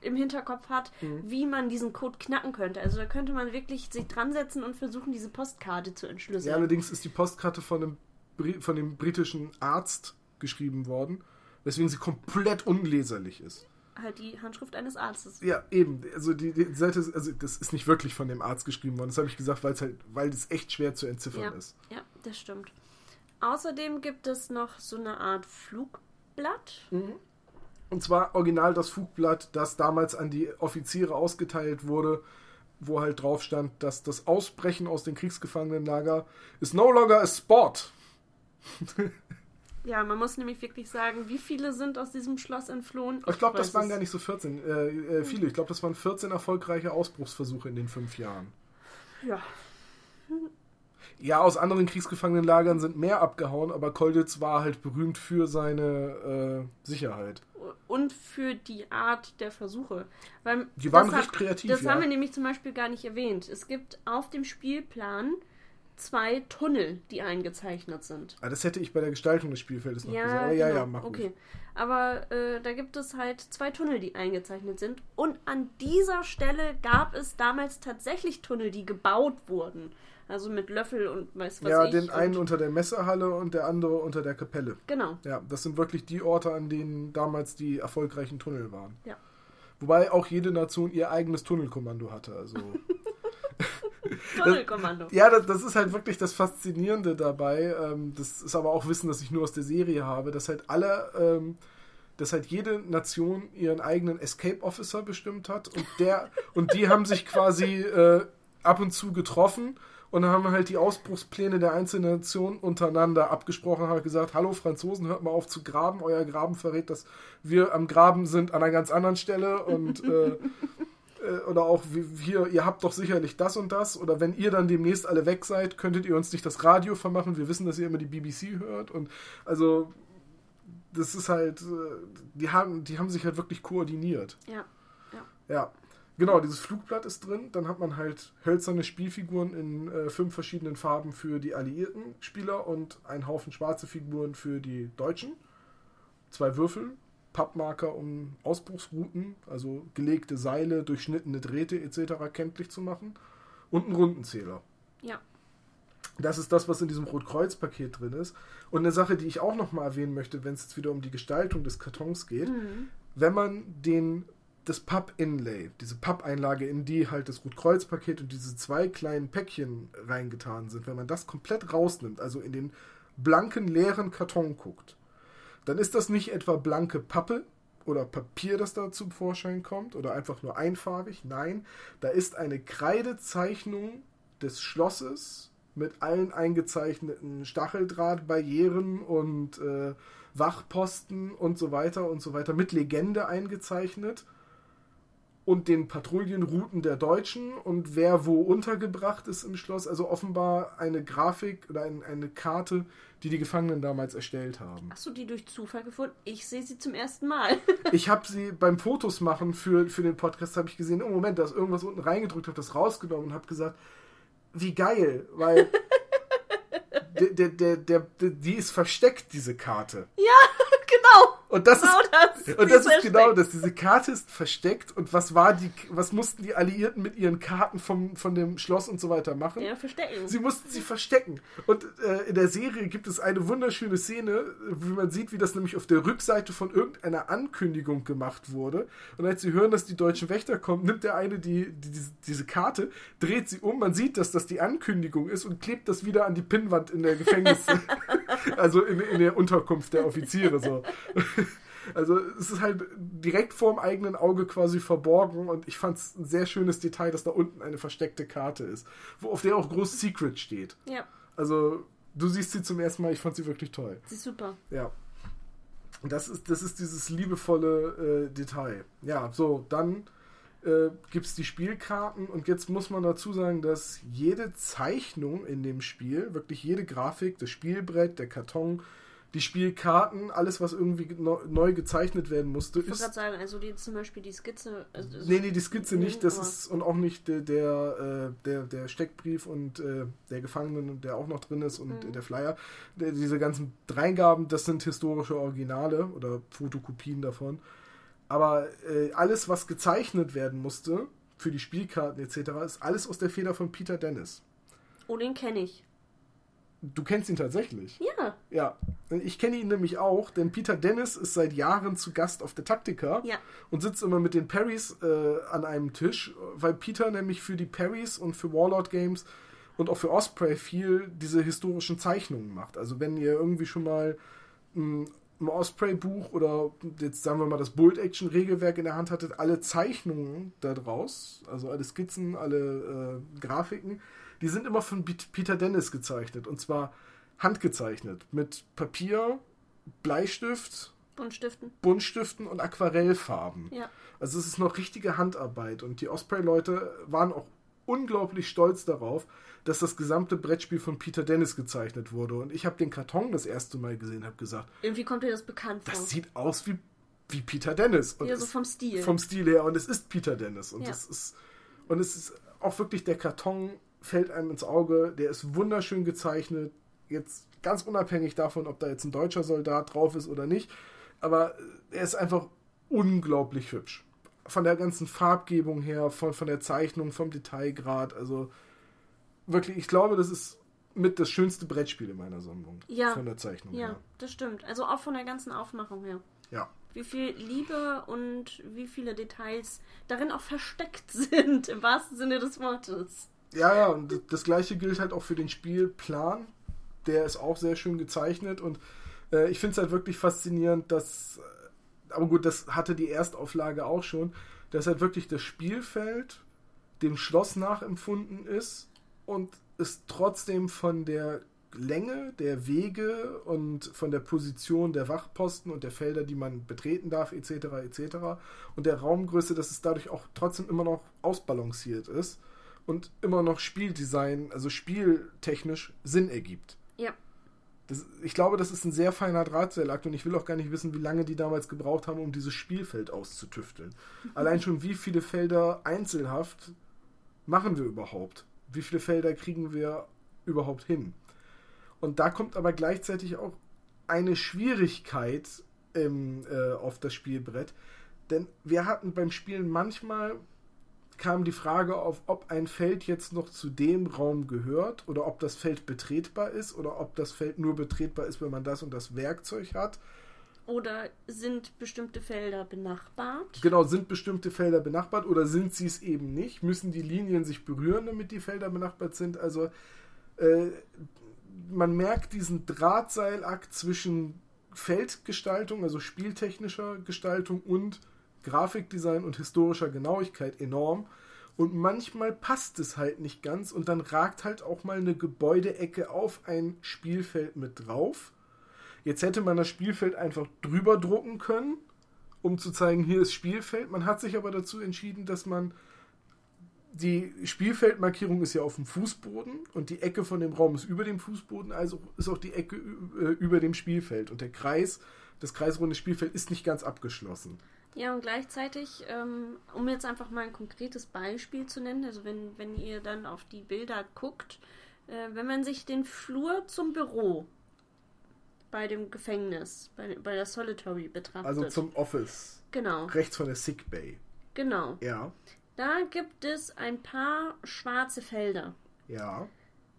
im Hinterkopf hat, Mhm. wie man diesen Code knacken könnte. Also da könnte man wirklich sich dran setzen und versuchen, diese Postkarte zu ja, entschlüsseln. allerdings ist die Postkarte von dem, Bri- von dem britischen Arzt geschrieben worden, weswegen sie komplett unleserlich ist. halt die Handschrift eines Arztes. Ja, eben. Also die, die Seite, ist- also das ist nicht wirklich von dem Arzt geschrieben worden. Das habe ich gesagt, weil es halt, weil es echt schwer zu entziffern Ja, ist. ja, das stimmt. Außerdem gibt es noch so eine Art Flugblatt. Und zwar original das Fugblatt, das damals an die Offiziere ausgeteilt wurde, wo halt drauf stand, dass das Ausbrechen aus den Kriegsgefangenenlager ist no longer a sport. Ja, man muss nämlich wirklich sagen, wie viele sind aus diesem Schloss entflohen? Ich glaube, das waren gar nicht so 14, äh, äh, viele. Ich glaube, das waren 14 erfolgreiche Ausbruchsversuche in den fünf Jahren. Ja, Ja, aus anderen Kriegsgefangenenlagern sind mehr abgehauen, aber Kolditz war halt berühmt für seine äh, Sicherheit. und für die Art der Versuche. Weil Die waren recht kreativ, Das ja. haben wir nämlich zum Beispiel gar nicht erwähnt. Es gibt auf dem Spielplan zwei Tunnel, die eingezeichnet sind. Ah, das hätte ich bei der Gestaltung des Spielfeldes noch gesagt. Ja, Aber ja, genau. ja, mach okay. ruhig. Aber äh, da gibt es halt zwei Tunnel, die eingezeichnet sind. Und an dieser Stelle gab es damals tatsächlich Tunnel, die gebaut wurden. Also mit Löffel und weiß was Ja, ich. den einen unter der Messehalle und der andere unter der Kapelle. Genau. Ja, das sind wirklich die Orte, an denen damals die erfolgreichen Tunnel waren. Ja. Wobei auch jede Nation ihr eigenes Tunnelkommando hatte. Also Tunnelkommando. ja, das, das ist halt wirklich das Faszinierende dabei. Ähm, das ist aber auch Wissen, das ich nur aus der Serie habe, dass halt alle ähm, dass halt jede Nation ihren eigenen Escape Officer bestimmt hat und der und die haben sich quasi äh, ab und zu getroffen und dann haben wir halt die Ausbruchspläne der einzelnen Nationen untereinander abgesprochen, haben gesagt, hallo Franzosen, hört mal auf zu graben, euer Graben verrät, dass wir am Graben sind an einer ganz anderen Stelle und äh, äh, oder auch hier, ihr habt doch sicherlich das und das oder wenn ihr dann demnächst alle weg seid, könntet ihr uns nicht das Radio vermachen, wir wissen, dass ihr immer die BBC hört und also das ist halt, äh, die haben, die haben sich halt wirklich koordiniert. Ja. Ja. Ja. Genau, dieses Flugblatt ist drin. Dann hat man halt hölzerne Spielfiguren in äh, fünf verschiedenen Farben für die alliierten Spieler und einen Haufen schwarze Figuren für die Deutschen. Zwei Würfel, Pappmarker, um Ausbruchsrouten, also gelegte Seile, durchschnittene Drähte etc. kenntlich zu machen. Und einen Rundenzähler. Ja. Das ist das, was in diesem Rotkreuz-Paket drin ist. Und eine Sache, die ich auch nochmal erwähnen möchte, wenn es jetzt wieder um die Gestaltung des Kartons geht, Mhm. wenn man den das Papp-Inlay, diese Pappeinlage, in die halt das Rotkreuz-Paket und diese zwei kleinen Päckchen reingetan sind, wenn man das komplett rausnimmt, also in den blanken, leeren Karton guckt, dann ist das nicht etwa blanke Pappe oder Papier, das da zum Vorschein kommt oder einfach nur einfarbig. Nein, da ist eine Kreidezeichnung des Schlosses mit allen eingezeichneten Stacheldrahtbarrieren und äh, Wachposten und so weiter und so weiter mit Legende eingezeichnet und den Patrouillenrouten der Deutschen und wer wo untergebracht ist im Schloss. Also offenbar eine Grafik oder ein, eine Karte, die die Gefangenen damals erstellt haben. Hast du die durch Zufall gefunden? Ich sehe sie zum ersten Mal. Ich habe sie beim Fotos machen für, für den Podcast habe ich gesehen, oh Moment, da ist irgendwas unten reingedrückt, habe das rausgenommen und habe gesagt, wie geil, weil der, der, der, der, die ist versteckt, diese Karte. ja. Und das Genau ist, das. und das ist versteckt. genau das. Diese Karte ist versteckt. Und was war die, was mussten die Alliierten mit ihren Karten vom, von dem Schloss und so weiter machen? Ja, verstecken. Sie mussten sie verstecken. Und äh, in der Serie gibt es eine wunderschöne Szene, wie man sieht, wie das nämlich auf der Rückseite von irgendeiner Ankündigung gemacht wurde. Und als sie hören, dass die deutschen Wächter kommen, nimmt der eine die, die, diese, diese Karte, dreht sie um, man sieht, dass das die Ankündigung ist und klebt das wieder an die Pinnwand in der Gefängnis. also in, in der Unterkunft der Offiziere so. Also es ist halt direkt vorm eigenen Auge quasi verborgen und ich fand es ein sehr schönes Detail, dass da unten eine versteckte Karte ist, wo auf der auch groß Secret steht. Ja, Also du siehst sie zum ersten Mal, ich fand sie wirklich toll. sie ist super. Ja. Und Das ist, das ist dieses liebevolle äh, Detail. Ja, so, dann äh, gibt es die Spielkarten und jetzt muss man dazu sagen, dass jede Zeichnung in dem Spiel, wirklich jede Grafik, das Spielbrett, der Karton, die Spielkarten, alles, was irgendwie neu gezeichnet werden musste, Ich wollte gerade sagen, also die zum Beispiel die Skizze. Also so- Nee, nee, die Skizze nicht, das ist und auch nicht der, der, äh, der, der Steckbrief und äh, der Gefangenen, der auch noch drin ist und Mhm. der Flyer. Diese ganzen Dreingaben, das sind historische Originale oder Fotokopien davon. Aber äh, alles, was gezeichnet werden musste für die Spielkarten etc., ist alles aus der Feder von Peter Dennis. Oh, den kenne ich. Du kennst ihn tatsächlich. Ja, Ja, ich kenne ihn nämlich auch, denn Peter Dennis ist seit Jahren zu Gast auf der Taktika ja. und sitzt immer mit den Parrys äh, an einem Tisch, weil Peter nämlich für die Parrys und für Warlord Games und auch für Osprey viel diese historischen Zeichnungen macht. Also wenn ihr irgendwie schon mal ein Osprey-Buch oder jetzt sagen wir mal das Bolt-Action-Regelwerk in der Hand hattet, alle Zeichnungen da draus, also alle Skizzen, alle äh, Grafiken, die sind immer von Pet- Peter Dennis gezeichnet und zwar handgezeichnet mit Papier, Bleistift, Buntstiften. Buntstiften und Aquarellfarben. Ja. Also es ist noch richtige Handarbeit und die Osprey-Leute waren auch unglaublich stolz darauf, dass das gesamte Brettspiel von Peter Dennis gezeichnet wurde. Und ich habe den Karton das erste Mal gesehen, habe gesagt, Irgendwie kommt dir das bekannt vor. das sieht aus wie, wie Peter Dennis. Und ja, so vom Stil. vom Stil her und es ist Peter Dennis und Ja. es ist und es ist auch wirklich der Karton fällt einem ins Auge, der ist wunderschön gezeichnet, jetzt ganz unabhängig davon, ob da jetzt ein deutscher Soldat drauf ist oder nicht, aber er ist einfach unglaublich hübsch. Von der ganzen Farbgebung her, von, von der Zeichnung, vom Detailgrad, also wirklich, ich glaube, das ist mit das schönste Brettspiel in meiner Sammlung. Ja. Von der Zeichnung ja, her. das stimmt. Also auch von der ganzen Aufmachung her. Ja. Wie viel Liebe und wie viele Details darin auch versteckt sind, im wahrsten Sinne des Wortes. Ja, ja, und das- gleiche gilt halt auch für den Spielplan. Der ist auch sehr schön gezeichnet und äh, ich finde es halt wirklich faszinierend, dass aber gut, das hatte die Erstauflage auch schon, dass halt wirklich das Spielfeld dem Schloss nachempfunden ist und es trotzdem von der Länge der Wege und von der Position der Wachposten und der Felder, die man betreten darf, etc. etc. und der Raumgröße, dass es dadurch auch trotzdem immer noch ausbalanciert ist und immer noch Spieldesign, also spieltechnisch Sinn ergibt. Ja. Das, ich glaube, das ist ein sehr feiner Drahtseilakt und ich will auch gar nicht wissen, wie lange die damals gebraucht haben, um dieses Spielfeld auszutüfteln. Allein schon, wie viele Felder einzelhaft machen wir überhaupt? Wie viele Felder kriegen wir überhaupt hin? Und da kommt aber gleichzeitig auch eine Schwierigkeit im, äh, auf das Spielbrett. Denn wir hatten beim Spielen manchmal kam die Frage auf, ob ein Feld jetzt noch zu dem Raum gehört oder ob das Feld betretbar ist oder ob das Feld nur betretbar ist, wenn man das und das Werkzeug hat. Oder sind bestimmte Felder benachbart? Genau, sind bestimmte Felder benachbart oder sind sie es eben nicht? Müssen die Linien sich berühren, damit die Felder benachbart sind? Also äh, man merkt diesen Drahtseilakt zwischen Feldgestaltung, also spieltechnischer Gestaltung und Grafikdesign und historischer Genauigkeit enorm. Und manchmal passt es halt nicht ganz und dann ragt halt auch mal eine Gebäudeecke auf ein Spielfeld mit drauf. Jetzt hätte man das Spielfeld einfach drüber drucken können, um zu zeigen, hier ist Spielfeld. Man hat sich aber dazu entschieden, dass man die Spielfeldmarkierung ist ja auf dem Fußboden und die Ecke von dem Raum ist über dem Fußboden, also ist auch die Ecke äh, über dem Spielfeld. Und der Kreis, das kreisrunde Spielfeld ist nicht ganz abgeschlossen. Ja, und gleichzeitig, ähm, um jetzt einfach mal ein konkretes Beispiel zu nennen, also wenn, wenn ihr dann auf die Bilder guckt, äh, wenn man sich den Flur zum Büro bei dem Gefängnis, bei, bei der Solitary betrachtet. Also zum Office. Genau. Rechts von der Sick Bay. Genau. Ja. Da gibt es ein paar schwarze Felder. Ja.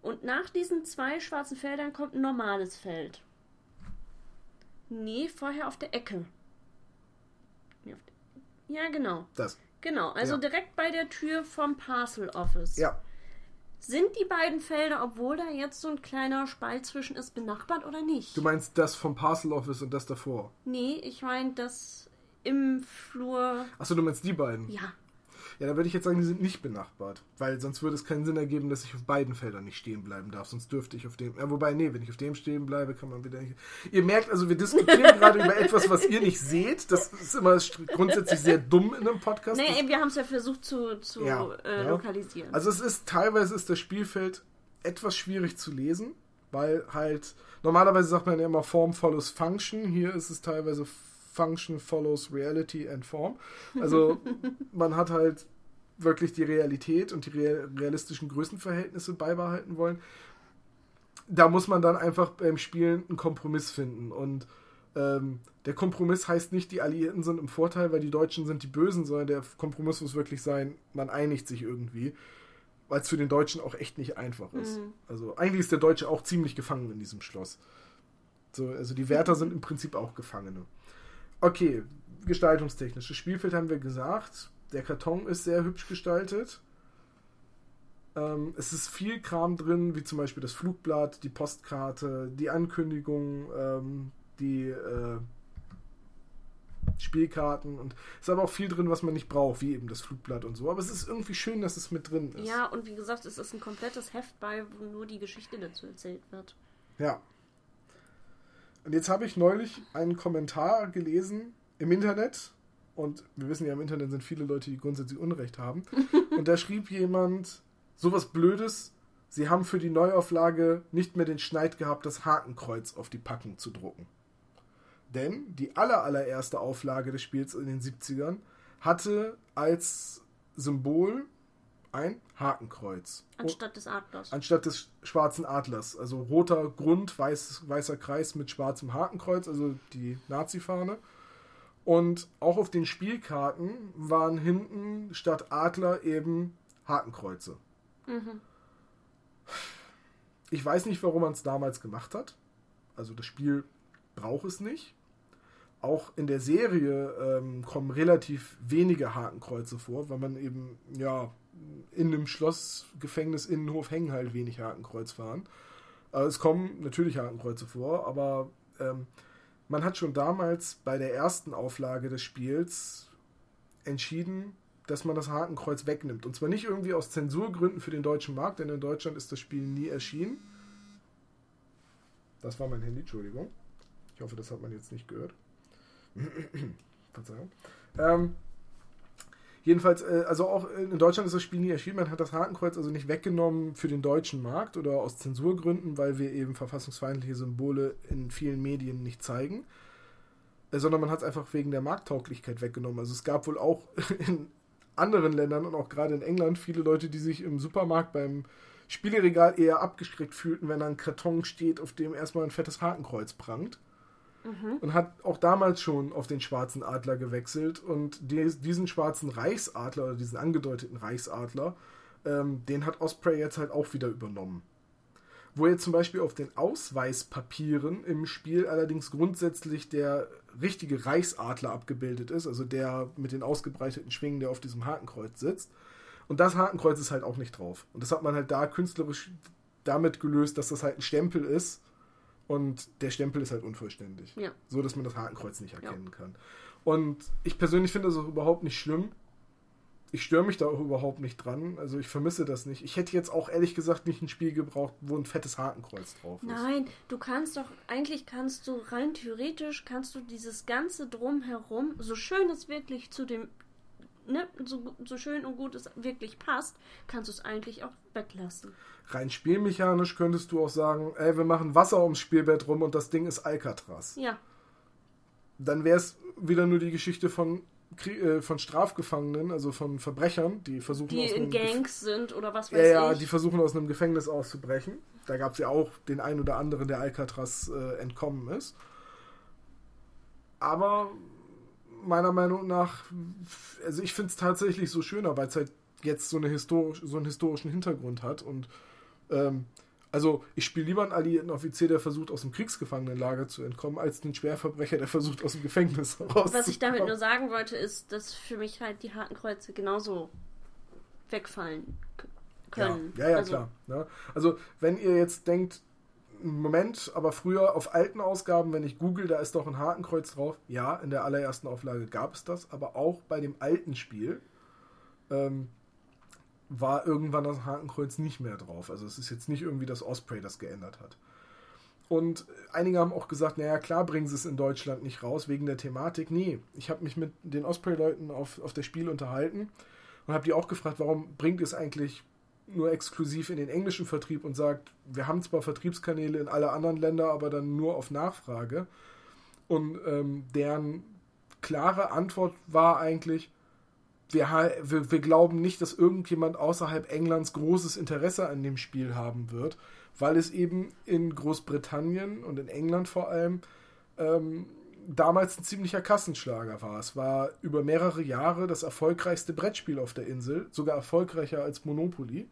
Und nach diesen zwei schwarzen Feldern kommt ein normales Feld. Nee, vorher auf der Ecke. Ja, genau. Das. Genau, also Ja. direkt bei der Tür vom Parcel Office. Ja. Sind die beiden Felder, obwohl da jetzt so ein kleiner Spalt zwischen ist, benachbart oder nicht? Du meinst das vom Parcel Office und das davor? nee, ich meine das im Flur. Achso, du meinst die beiden? Ja. Ja, da würde ich jetzt sagen, die sind nicht benachbart. Weil sonst würde es keinen Sinn ergeben, dass ich auf beiden Feldern nicht stehen bleiben darf. Sonst dürfte ich auf dem. Ja, wobei, nee, wenn ich auf dem stehen bleibe, kann man wieder nicht. Ihr merkt also, wir diskutieren gerade über etwas, was ihr nicht seht. Das ist immer grundsätzlich sehr dumm in einem Podcast. Nee, Das- wir haben es ja versucht zu, zu Ja, äh, ja. lokalisieren. Also es ist teilweise ist das Spielfeld etwas schwierig zu lesen, weil halt normalerweise sagt man ja immer Form follows Function. Hier ist es teilweise Function follows Reality and Form. Also man hat halt wirklich die Realität und die real- realistischen Größenverhältnisse beibehalten wollen. Da muss man dann einfach beim Spielen einen Kompromiss finden und ähm, der Kompromiss heißt nicht, die Alliierten sind im Vorteil, weil die Deutschen sind die Bösen, sondern der Kompromiss muss wirklich sein, man einigt sich irgendwie, weil es für den Deutschen auch echt nicht einfach ist. Mhm. Also eigentlich ist der Deutsche auch ziemlich gefangen in diesem Schloss. So, also die Wärter sind im Prinzip auch Gefangene. Okay, gestaltungstechnisch. Das Spielfeld haben wir gesagt. Der Karton ist sehr hübsch gestaltet. Ähm, es ist viel Kram drin, wie zum Beispiel das Flugblatt, die Postkarte, die Ankündigung, ähm, die äh, Spielkarten und es ist aber auch viel drin, was man nicht braucht, wie eben das Flugblatt und so. Aber es ist irgendwie schön, dass es mit drin ist. ja, und wie gesagt, es ist ein komplettes Heft bei, wo nur die Geschichte dazu erzählt wird. Ja. Und jetzt habe ich neulich einen Kommentar gelesen im Internet. Und wir wissen ja, im Internet sind viele Leute, die grundsätzlich Unrecht haben. und da schrieb jemand sowas Blödes. Sie haben für die Neuauflage nicht mehr den Schneid gehabt, das Hakenkreuz auf die Packung zu drucken. Denn die aller, allererste Auflage des Spiels in den 70ern hatte als Symbol ein Hakenkreuz. Anstatt des Adlers. Anstatt des schwarzen Adlers. Also roter Grund, weiß, weißer Kreis mit schwarzem Hakenkreuz, also die Nazi-Fahne. Und auch auf den Spielkarten waren hinten statt Adler eben Hakenkreuze. Mhm. Ich weiß nicht, warum man es damals gemacht hat. Also das Spiel braucht es nicht. Auch in der Serie ähm, kommen relativ wenige Hakenkreuze vor, weil man eben, ja, in einem Schlossgefängnis Innenhof hängen halt wenig Hakenkreuz fahren. Äh, es kommen natürlich Hakenkreuze vor, aber ähm, man hat schon damals bei der ersten Auflage des Spiels entschieden, dass man das Hakenkreuz wegnimmt. Und zwar nicht irgendwie aus Zensurgründen für den deutschen Markt, denn in Deutschland ist das Spiel nie erschienen. Das war mein Handy, Entschuldigung. Ich hoffe, das hat man jetzt nicht gehört. Verzeihung. Ähm, jedenfalls, äh, also auch in Deutschland ist das Spiel nie erschienen. Man hat das Hakenkreuz also nicht weggenommen für den deutschen Markt oder aus Zensurgründen, weil wir eben verfassungsfeindliche Symbole in vielen Medien nicht zeigen. Äh, sondern man hat es einfach wegen der Markttauglichkeit weggenommen. Also es gab wohl auch in anderen Ländern und auch gerade in England viele Leute, die sich im Supermarkt beim Spieleregal eher abgeschreckt fühlten, wenn da ein Karton steht, auf dem erstmal ein fettes Hakenkreuz prangt. Mhm. Und hat auch damals schon auf den schwarzen Adler gewechselt. Und diesen schwarzen Reichsadler oder diesen angedeuteten Reichsadler, ähm, den hat Osprey jetzt halt auch wieder übernommen. Wo jetzt zum Beispiel auf den Ausweispapieren im Spiel allerdings grundsätzlich der richtige Reichsadler abgebildet ist, also der mit den ausgebreiteten Schwingen, der auf diesem Hakenkreuz sitzt. Und das Hakenkreuz ist halt auch nicht drauf. Und das hat man halt da künstlerisch damit gelöst, dass das halt ein Stempel ist. Und der Stempel ist halt unvollständig. Ja. So, dass man das Hakenkreuz nicht erkennen ja. kann. Und ich persönlich finde das auch überhaupt nicht schlimm ich störe mich da auch überhaupt nicht dran. Also ich vermisse das nicht. Ich hätte jetzt auch ehrlich gesagt nicht ein Spiel gebraucht, wo ein fettes Hakenkreuz drauf ist. Nein, du kannst doch, eigentlich kannst du rein theoretisch, kannst du dieses ganze Drumherum, so schön es wirklich zu dem, ne, so, so schön und gut es wirklich passt, kannst du es eigentlich auch weglassen. Rein spielmechanisch könntest du auch sagen, ey, wir machen Wasser ums Spielbett rum und das Ding ist Alcatraz. Ja. Dann wäre es wieder nur die Geschichte von äh, von Strafgefangenen, also von Verbrechern, die versuchen die aus in Gangs sind oder was weiß ja, ich. Ja, die versuchen aus einem Gefängnis auszubrechen. Da gab es ja auch den einen oder anderen, der Alcatraz äh, entkommen ist. Aber meiner Meinung nach, also ich finde es tatsächlich so schöner, weil es halt jetzt so, eine historisch, so einen historischen Hintergrund hat und ähm, also, ich spiele lieber einen alliierten Offizier, der versucht, aus dem Kriegsgefangenenlager zu entkommen, als einen Schwerverbrecher, der versucht, aus dem Gefängnis rauszukommen. Was ich damit nur sagen wollte, ist, dass für mich halt die harten Kreuze genauso wegfallen können. Ja, ja, ja also, klar. Ja. Ne? Also, wenn ihr jetzt denkt, Moment, aber früher auf alten Ausgaben, wenn ich google, da ist doch ein Hakenkreuz drauf. Ja, in der allerersten Auflage gab es das, aber auch bei dem alten Spiel. Ähm, war irgendwann das Hakenkreuz nicht mehr drauf. Also es ist jetzt nicht irgendwie das Osprey, das geändert hat. Und einige haben auch gesagt, naja, klar bringen sie es in Deutschland nicht raus wegen der Thematik. Nee, ich habe mich mit den Osprey-Leuten auf, auf der Spiel unterhalten und habe die auch gefragt, warum bringt es eigentlich nur exklusiv in den englischen Vertrieb und sagt, wir haben zwar Vertriebskanäle in alle anderen Länder, aber dann nur auf Nachfrage. Und ähm, deren klare Antwort war eigentlich, wir, wir, wir, glauben nicht, dass irgendjemand außerhalb Englands großes Interesse an dem Spiel haben wird, weil es eben in Großbritannien und in England vor allem ähm, damals ein ziemlicher Kassenschlager war. Es war über mehrere Jahre das erfolgreichste Brettspiel auf der Insel, sogar erfolgreicher als Monopoly.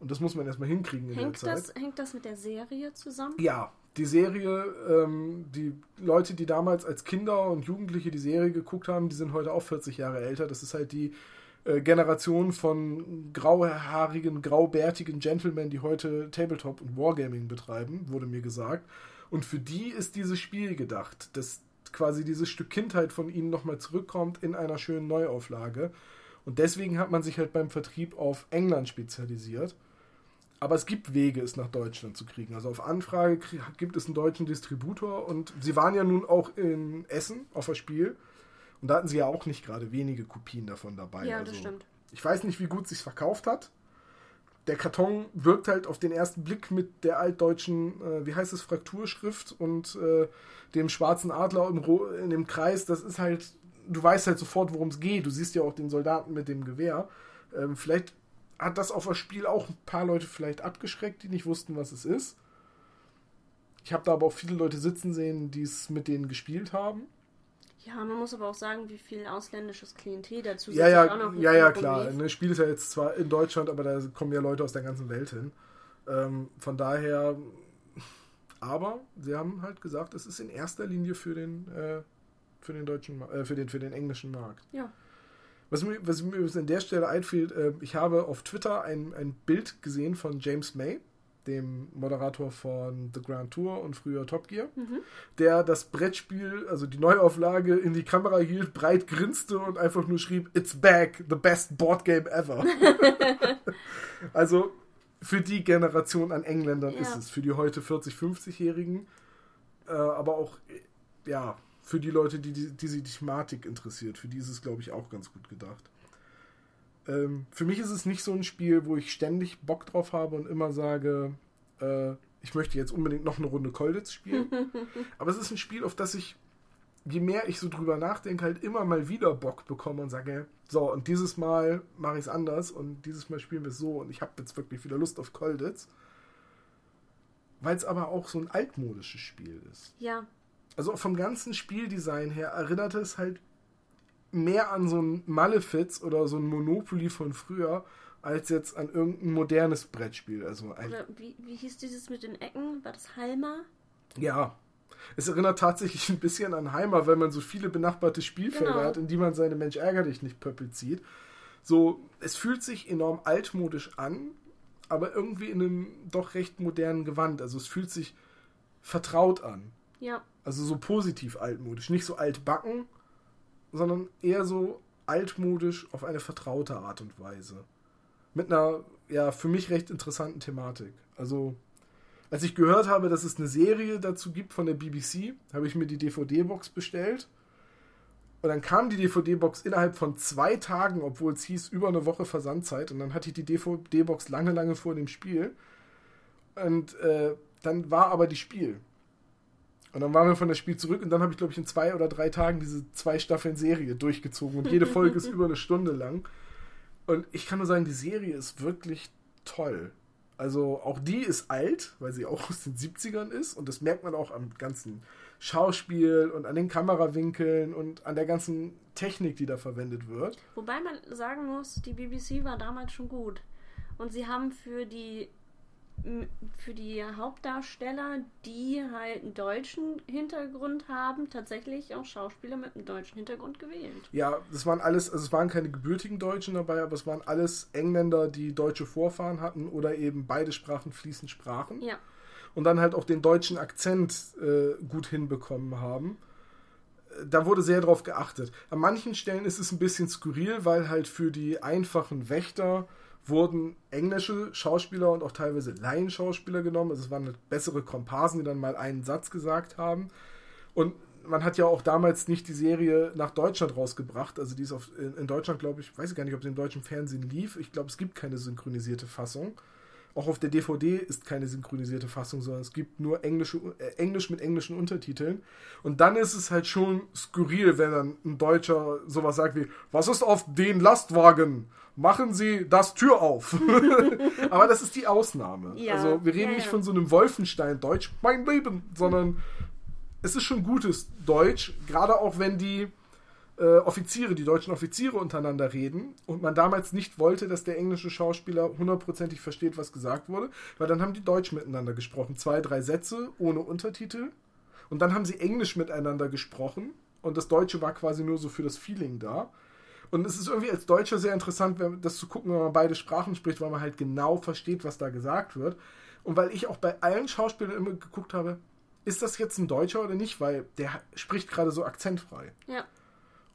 Und das muss man erstmal hinkriegen in hängt der Zeit. Das, hängt das mit der Serie zusammen? Ja, die Serie, ähm, die Leute, die damals als Kinder und Jugendliche die Serie geguckt haben, die sind heute auch 40 Jahre älter. Das ist halt die äh, Generation von grauhaarigen, graubärtigen Gentlemen, die heute Tabletop und Wargaming betreiben, wurde mir gesagt. Und für die ist dieses Spiel gedacht, dass quasi dieses Stück Kindheit von ihnen nochmal zurückkommt in einer schönen Neuauflage. Und deswegen hat man sich halt beim Vertrieb auf England spezialisiert. Aber es gibt Wege, es nach Deutschland zu kriegen. Also auf Anfrage gibt es einen deutschen Distributor und sie waren ja nun auch in Essen auf das Spiel. Und da hatten sie ja auch nicht gerade wenige Kopien davon dabei. Ja, also, das stimmt. Ich weiß nicht, wie gut sich verkauft hat. Der Karton wirkt halt auf den ersten Blick mit der altdeutschen, äh, wie heißt es, Frakturschrift und äh, dem schwarzen Adler im in dem Kreis. Das ist halt, du weißt halt sofort, worum es geht. Du siehst ja auch den Soldaten mit dem Gewehr. Ähm, vielleicht hat das auf das Spiel auch ein paar Leute vielleicht abgeschreckt, die nicht wussten, was es ist. Ich habe da aber auch viele Leute sitzen sehen, die es mit denen gespielt haben. Ja, man muss aber auch sagen, wie viel ausländisches Klientel dazu ja, ja, auch noch Ja, ja, klar. Das ne, Spiel ist ja jetzt zwar in Deutschland, aber da kommen ja Leute aus der ganzen Welt hin. Ähm, von daher, aber sie haben halt gesagt, es ist in erster Linie für den, äh, für den deutschen, äh, für den, für den englischen Markt. Ja. Was mir, was mir an der Stelle einfällt, äh, ich habe auf Twitter ein, ein Bild gesehen von James May, dem Moderator von The Grand Tour und früher Top Gear, Mhm. der das Brettspiel, also die Neuauflage, in die Kamera hielt, breit grinste und einfach nur schrieb, It's back, the best board game ever. also für die Generation an Engländern Ja. ist es, für die heute 40-, 50-Jährigen, äh, aber auch, äh, ja, für die Leute, die, die, die sich die Thematik interessiert, für die ist es, glaube ich, auch ganz gut gedacht. Ähm, für mich ist es nicht so ein Spiel, wo ich ständig Bock drauf habe und immer sage, äh, ich möchte jetzt unbedingt noch eine Runde Kolditz spielen. Aber es ist ein Spiel, auf das ich, je mehr ich so drüber nachdenke, halt immer mal wieder Bock bekomme und sage, so, und dieses Mal mache ich es anders und dieses Mal spielen wir es so und ich habe jetzt wirklich wieder Lust auf Kolditz. Weil es aber auch so ein altmodisches Spiel ist. Ja, Also vom ganzen Spieldesign her erinnert es halt mehr an so ein Malefiz oder so ein Monopoly von früher, als jetzt an irgendein modernes Brettspiel. Also ein, oder wie, wie hieß dieses mit den Ecken? War das Halma? ja. Es erinnert tatsächlich ein bisschen an Heimer, weil man so viele benachbarte Spielfelder Genau. hat, in die man seine Mensch ärger dich nicht Pöppel zieht. So, es fühlt sich enorm altmodisch an, aber irgendwie in einem doch recht modernen Gewand. Also es fühlt sich vertraut an. Ja, Also so positiv altmodisch. Nicht so altbacken, sondern eher so altmodisch auf eine vertraute Art und Weise. Mit einer, ja, für mich recht interessanten Thematik. Also, als ich gehört habe, dass es eine Serie dazu gibt von der BBC, habe ich mir die DVD-Box bestellt. Und dann kam die DVD-Box innerhalb von zwei Tagen, obwohl es hieß, über eine Woche Versandzeit. Und dann hatte ich die DVD-Box lange, lange vor dem Spiel. Und äh, dann war aber die Spiel. Und dann waren wir von das Spiel zurück und dann habe ich, glaube ich, in zwei oder drei Tagen diese zwei Staffeln Serie durchgezogen und jede Folge ist über eine Stunde lang. Und ich kann nur sagen, die Serie ist wirklich toll. Also auch die ist alt, weil sie auch aus den 70ern ist und das merkt man auch am ganzen Schauspiel und an den Kamerawinkeln und an der ganzen Technik, die da verwendet wird. wobei man sagen muss, die BBC war damals schon gut. Und sie haben für die für die Hauptdarsteller, die halt einen deutschen Hintergrund haben, tatsächlich auch Schauspieler mit einem deutschen Hintergrund gewählt. Ja, das waren alles, also es waren keine gebürtigen Deutschen dabei, aber es waren alles Engländer, die deutsche Vorfahren hatten oder eben beide Sprachen fließend sprachen. Ja, und dann halt auch den deutschen Akzent äh, gut hinbekommen haben. Äh, Da wurde sehr drauf geachtet. An manchen Stellen ist es ein bisschen skurril, weil halt für die einfachen Wächter wurden englische Schauspieler und auch teilweise Laienschauspieler genommen. Also es waren halt bessere Komparsen, die dann mal einen Satz gesagt haben. Und man hat ja auch damals nicht die Serie nach Deutschland rausgebracht. Also die ist auf, in, in Deutschland, glaube ich, weiß ich gar nicht, ob sie im deutschen Fernsehen lief. Ich glaube, es gibt keine synchronisierte Fassung. Auch auf der DVD ist keine synchronisierte Fassung, sondern es gibt nur englische, äh, Englisch mit englischen Untertiteln. Und dann ist es halt schon skurril, wenn dann ein Deutscher sowas sagt wie, was ist auf den Lastwagen? Machen Sie das Tür auf. Aber das ist die Ausnahme. Ja, also wir reden ja, nicht ja. von so einem Wolfenstein-Deutsch, mein Leben, sondern es ist schon gutes Deutsch, gerade auch wenn die äh, Offiziere, die deutschen Offiziere untereinander reden und man damals nicht wollte, dass der englische Schauspieler hundertprozentig versteht, was gesagt wurde, weil dann haben die Deutsch miteinander gesprochen. Zwei, drei Sätze ohne Untertitel und dann haben sie Englisch miteinander gesprochen und das Deutsche war quasi nur so für das Feeling da. Und es ist irgendwie als Deutscher sehr interessant, das zu gucken, wenn man beide Sprachen spricht, weil man halt genau versteht, was da gesagt wird. Und weil ich auch bei allen Schauspielern immer geguckt habe, ist das jetzt ein Deutscher oder nicht, weil der spricht gerade so akzentfrei. ja,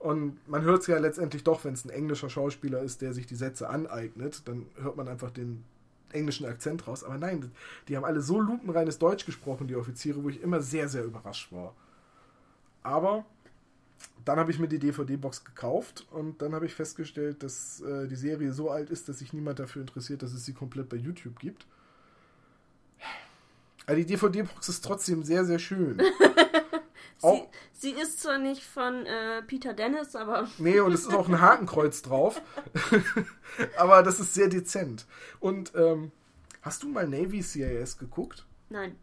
Und man hört es ja letztendlich doch, wenn es ein englischer Schauspieler ist, der sich die Sätze aneignet, dann hört man einfach den englischen Akzent raus. Aber nein, die haben alle so lupenreines Deutsch gesprochen, die Offiziere, wo ich immer sehr, sehr überrascht war. Aber dann habe ich mir die DVD-Box gekauft und dann habe ich festgestellt, dass äh, die Serie so alt ist, dass sich niemand dafür interessiert, dass es sie komplett bei YouTube gibt. Aber die DVD-Box ist trotzdem sehr, sehr schön. sie, Auch- sie ist zwar nicht von äh, Peter Dennis, aber Nee, und es ist auch ein Hakenkreuz drauf. Aber das ist sehr dezent. Und ähm, hast du mal Navy CIS geguckt? nein.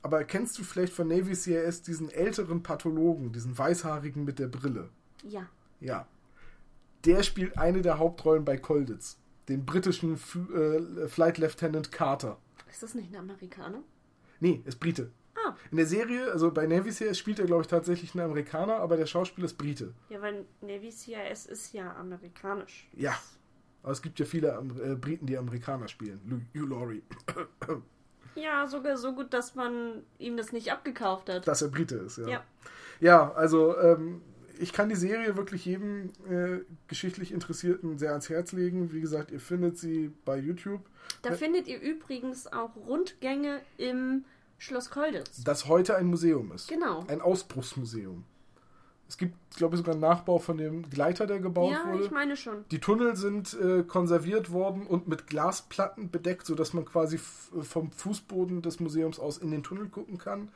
Aber kennst du vielleicht von Navy CIS diesen älteren Pathologen, diesen weißhaarigen mit der Brille? Ja. Ja. Der spielt eine der Hauptrollen bei Colditz, den britischen F äh, Flight Lieutenant Carter. Ist das nicht ein Amerikaner? Nee, ist Brite. Ah, In der Serie, also bei Navy CIS spielt er, glaube ich, tatsächlich einen Amerikaner, aber der Schauspieler ist Brite. ja, weil Navy CIS ist ja amerikanisch. Ja. Aber es gibt ja viele äh, Briten, die Amerikaner spielen. Hugh Laurie. Ja, sogar so gut, dass man ihm das nicht abgekauft hat. Dass er Brite ist, ja. Ja. Ja, also ähm, ich kann die Serie wirklich jedem äh, geschichtlich Interessierten sehr ans Herz legen. Wie gesagt, ihr findet sie bei YouTube. Da findet ihr übrigens auch Rundgänge im Schloss Kolditz. Das heute ein Museum ist. Genau. Ein Ausbruchsmuseum. Es gibt, glaube ich, sogar einen Nachbau von dem Gleiter, der gebaut Ja, wurde. ich meine schon. Die Tunnel sind äh, konserviert worden und mit Glasplatten bedeckt, sodass man quasi f- vom Fußboden des Museums aus in den Tunnel gucken kann.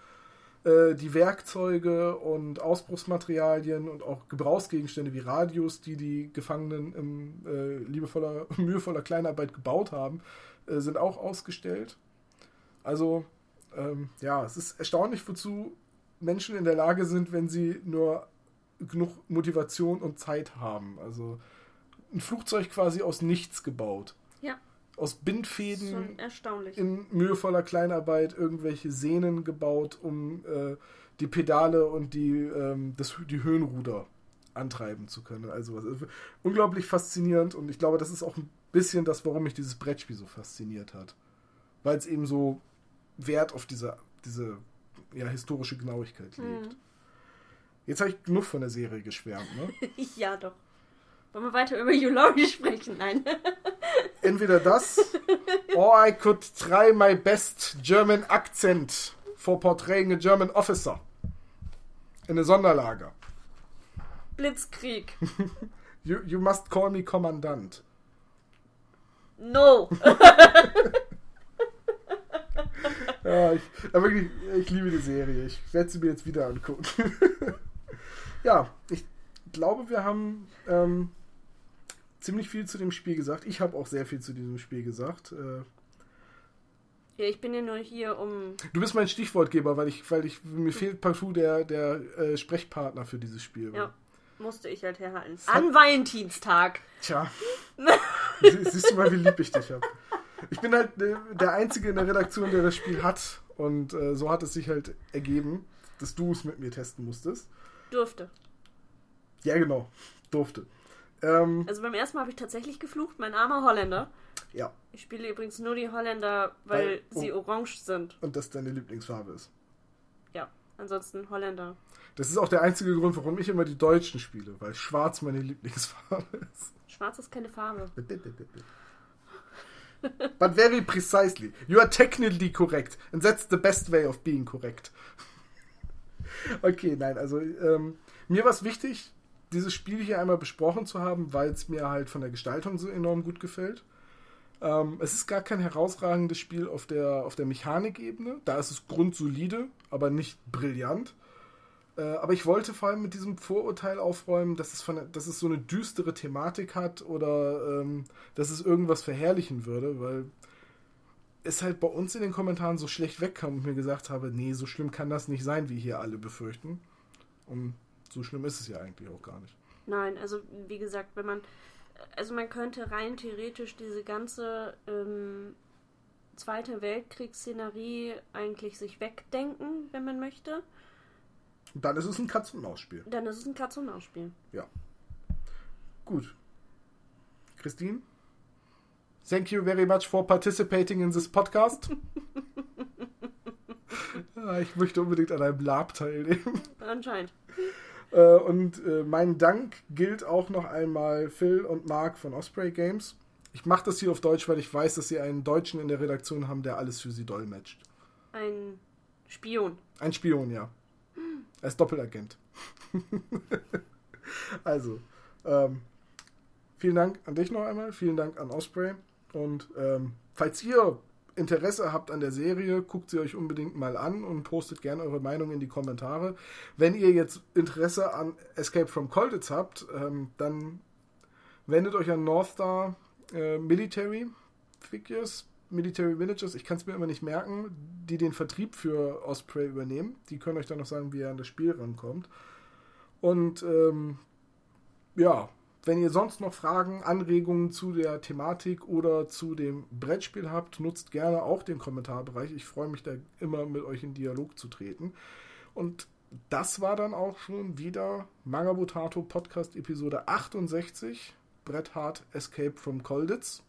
Äh, die Werkzeuge und Ausbruchsmaterialien und auch Gebrauchsgegenstände wie Radios, die die Gefangenen in äh, liebevoller, mühevoller Kleinarbeit gebaut haben, äh, sind auch ausgestellt. Also, ähm, ja, es ist erstaunlich, wozu Menschen in der Lage sind, wenn sie nur genug Motivation und Zeit haben. Also ein Flugzeug quasi aus nichts gebaut. Ja, Aus Bindfäden schon erstaunlich. in mühevoller Kleinarbeit irgendwelche Sehnen gebaut, um äh, die Pedale und die, ähm, das, die Höhenruder antreiben zu können. Also ist unglaublich faszinierend und ich glaube, das ist auch ein bisschen das, warum mich dieses Brettspiel so fasziniert hat. Weil es eben so Wert auf diese, diese ja, historische Genauigkeit legt. Hm. Jetzt habe ich genug von der Serie geschwärmt. Ne? ja, doch. Wollen wir weiter über Laurie sprechen? Nein. Entweder das, or I could try my best German accent for portraying a German officer in a Sonderlager. Blitzkrieg. You, you must call me Kommandant. No. Ja, ich, aber wirklich, ich liebe die Serie. Ich werde sie mir jetzt wieder angucken. ja, ich glaube, wir haben ähm, ziemlich viel zu dem Spiel gesagt. Ich habe auch sehr viel zu diesem Spiel gesagt. Äh, ja, ich bin ja nur hier, um. du bist mein Stichwortgeber, weil ich, weil ich mir fehlt partout der, der äh, Sprechpartner für dieses Spiel. Ja, musste ich halt herhalten. An Valentinstag. Tja. Sie- Siehst du mal, wie lieb ich dich habe. Ich bin halt äh, der Einzige in der Redaktion, der das Spiel hat. Und äh, so hat es sich halt ergeben, dass du es mit mir testen musstest. Durfte. Ja, genau. Durfte. Ähm, Also beim ersten Mal habe ich tatsächlich geflucht, mein armer Holländer. ja. Ich spiele übrigens nur die Holländer, weil Weil- oh. sie orange sind. Und das deine Lieblingsfarbe ist. Ja, ansonsten Holländer. Das ist auch der einzige Grund, warum ich immer die Deutschen spiele, weil schwarz meine Lieblingsfarbe ist. Schwarz ist keine Farbe. But very precisely. You are technically correct. And that's the best way of being correct. okay, nein, also ähm, mir war es wichtig, dieses Spiel hier einmal besprochen zu haben, weil es mir halt von der Gestaltung so enorm gut gefällt. Ähm, es ist gar kein herausragendes Spiel auf der, auf der Mechanikebene. Da ist es grundsolide, aber nicht brillant. Äh, aber ich wollte vor allem mit diesem Vorurteil aufräumen, dass es, von, dass es so eine düstere Thematik hat oder ähm, dass es irgendwas verherrlichen würde, weil es halt bei uns in den Kommentaren so schlecht wegkam und mir gesagt habe, nee, so schlimm kann das nicht sein, wie hier alle befürchten. Und so schlimm ist es ja eigentlich auch gar nicht. Nein, also wie gesagt, wenn man. Also man könnte rein theoretisch diese ganze ähm, Zweite Weltkriegsszenerie eigentlich sich wegdenken, wenn man möchte. Und dann ist es ein Katz-und-Maus-Spiel. Dann ist es ein Katz-und-Maus-Spiel. Ja. Gut. Christine? Thank you very much for participating in this podcast. Ah, ich möchte unbedingt an einem Lab teilnehmen. Anscheinend. Äh, und äh, mein Dank gilt auch noch einmal Phil und Mark von Osprey Games. Ich mache das hier auf Deutsch, weil ich weiß, dass sie einen Deutschen in der Redaktion haben, der alles für sie dolmetscht. Ein Spion. Ein Spion, ja. Ist Doppelagent. also, ähm, vielen Dank an dich noch einmal, vielen Dank an Osprey. Und ähm, falls ihr Interesse habt an der Serie, guckt sie euch unbedingt mal an und postet gerne eure Meinung in die Kommentare. Wenn ihr jetzt Interesse an Escape from Colditz habt, ähm, dann wendet euch an North Star äh, Military Figures, Military Managers, ich kann es mir immer nicht merken, die den Vertrieb für Osprey übernehmen. Die können euch dann noch sagen, wie ihr an das Spiel rankommt. Und ähm, ja, wenn ihr sonst noch Fragen, Anregungen zu der Thematik oder zu dem Brettspiel habt, nutzt gerne auch den Kommentarbereich. Ich freue mich da immer mit euch in Dialog zu treten. Und das war dann auch schon wieder Magabotato Podcast Episode 68. Bret Hart Escape from Colditz.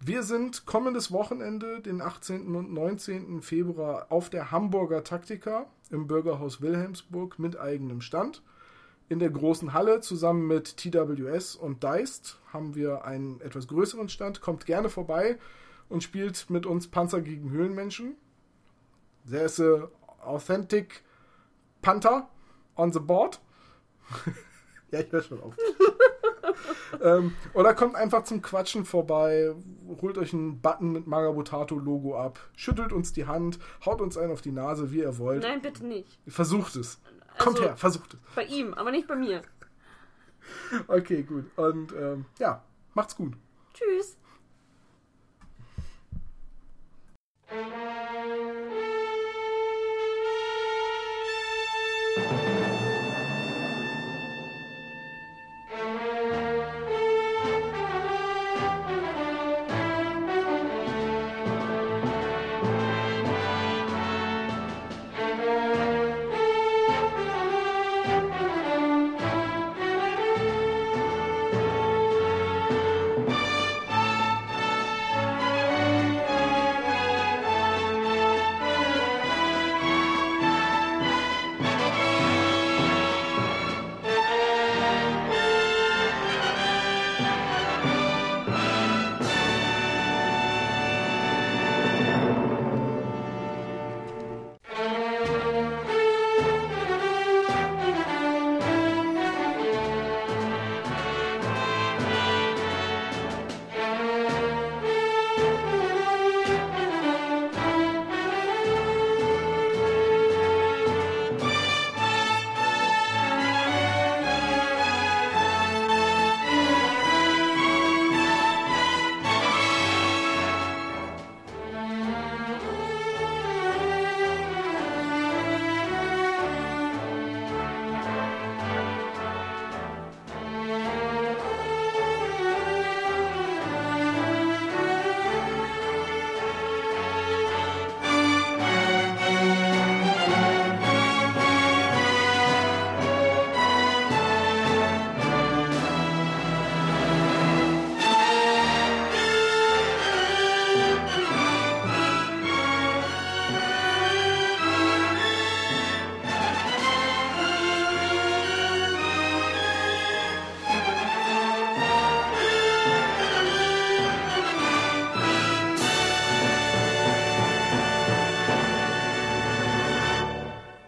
Wir sind kommendes Wochenende, den 18. und 19. Februar, auf der Hamburger Taktika im Bürgerhaus Wilhelmsburg mit eigenem Stand. In der großen Halle zusammen mit TWS und Deist haben wir einen etwas größeren Stand. Kommt gerne vorbei und spielt mit uns Panzer gegen Höhlenmenschen. There is a authentic Panther on the board. ja, ich höre schon auf. ähm, oder kommt einfach zum Quatschen vorbei, holt euch einen Button mit Magabotato-Logo ab, schüttelt uns die Hand, haut uns einen auf die Nase, wie ihr wollt. Nein, bitte nicht. Versucht es. Kommt Also- her, versucht es. Bei ihm, aber nicht bei mir. Okay, gut. Und ähm, ja, macht's gut. Tschüss.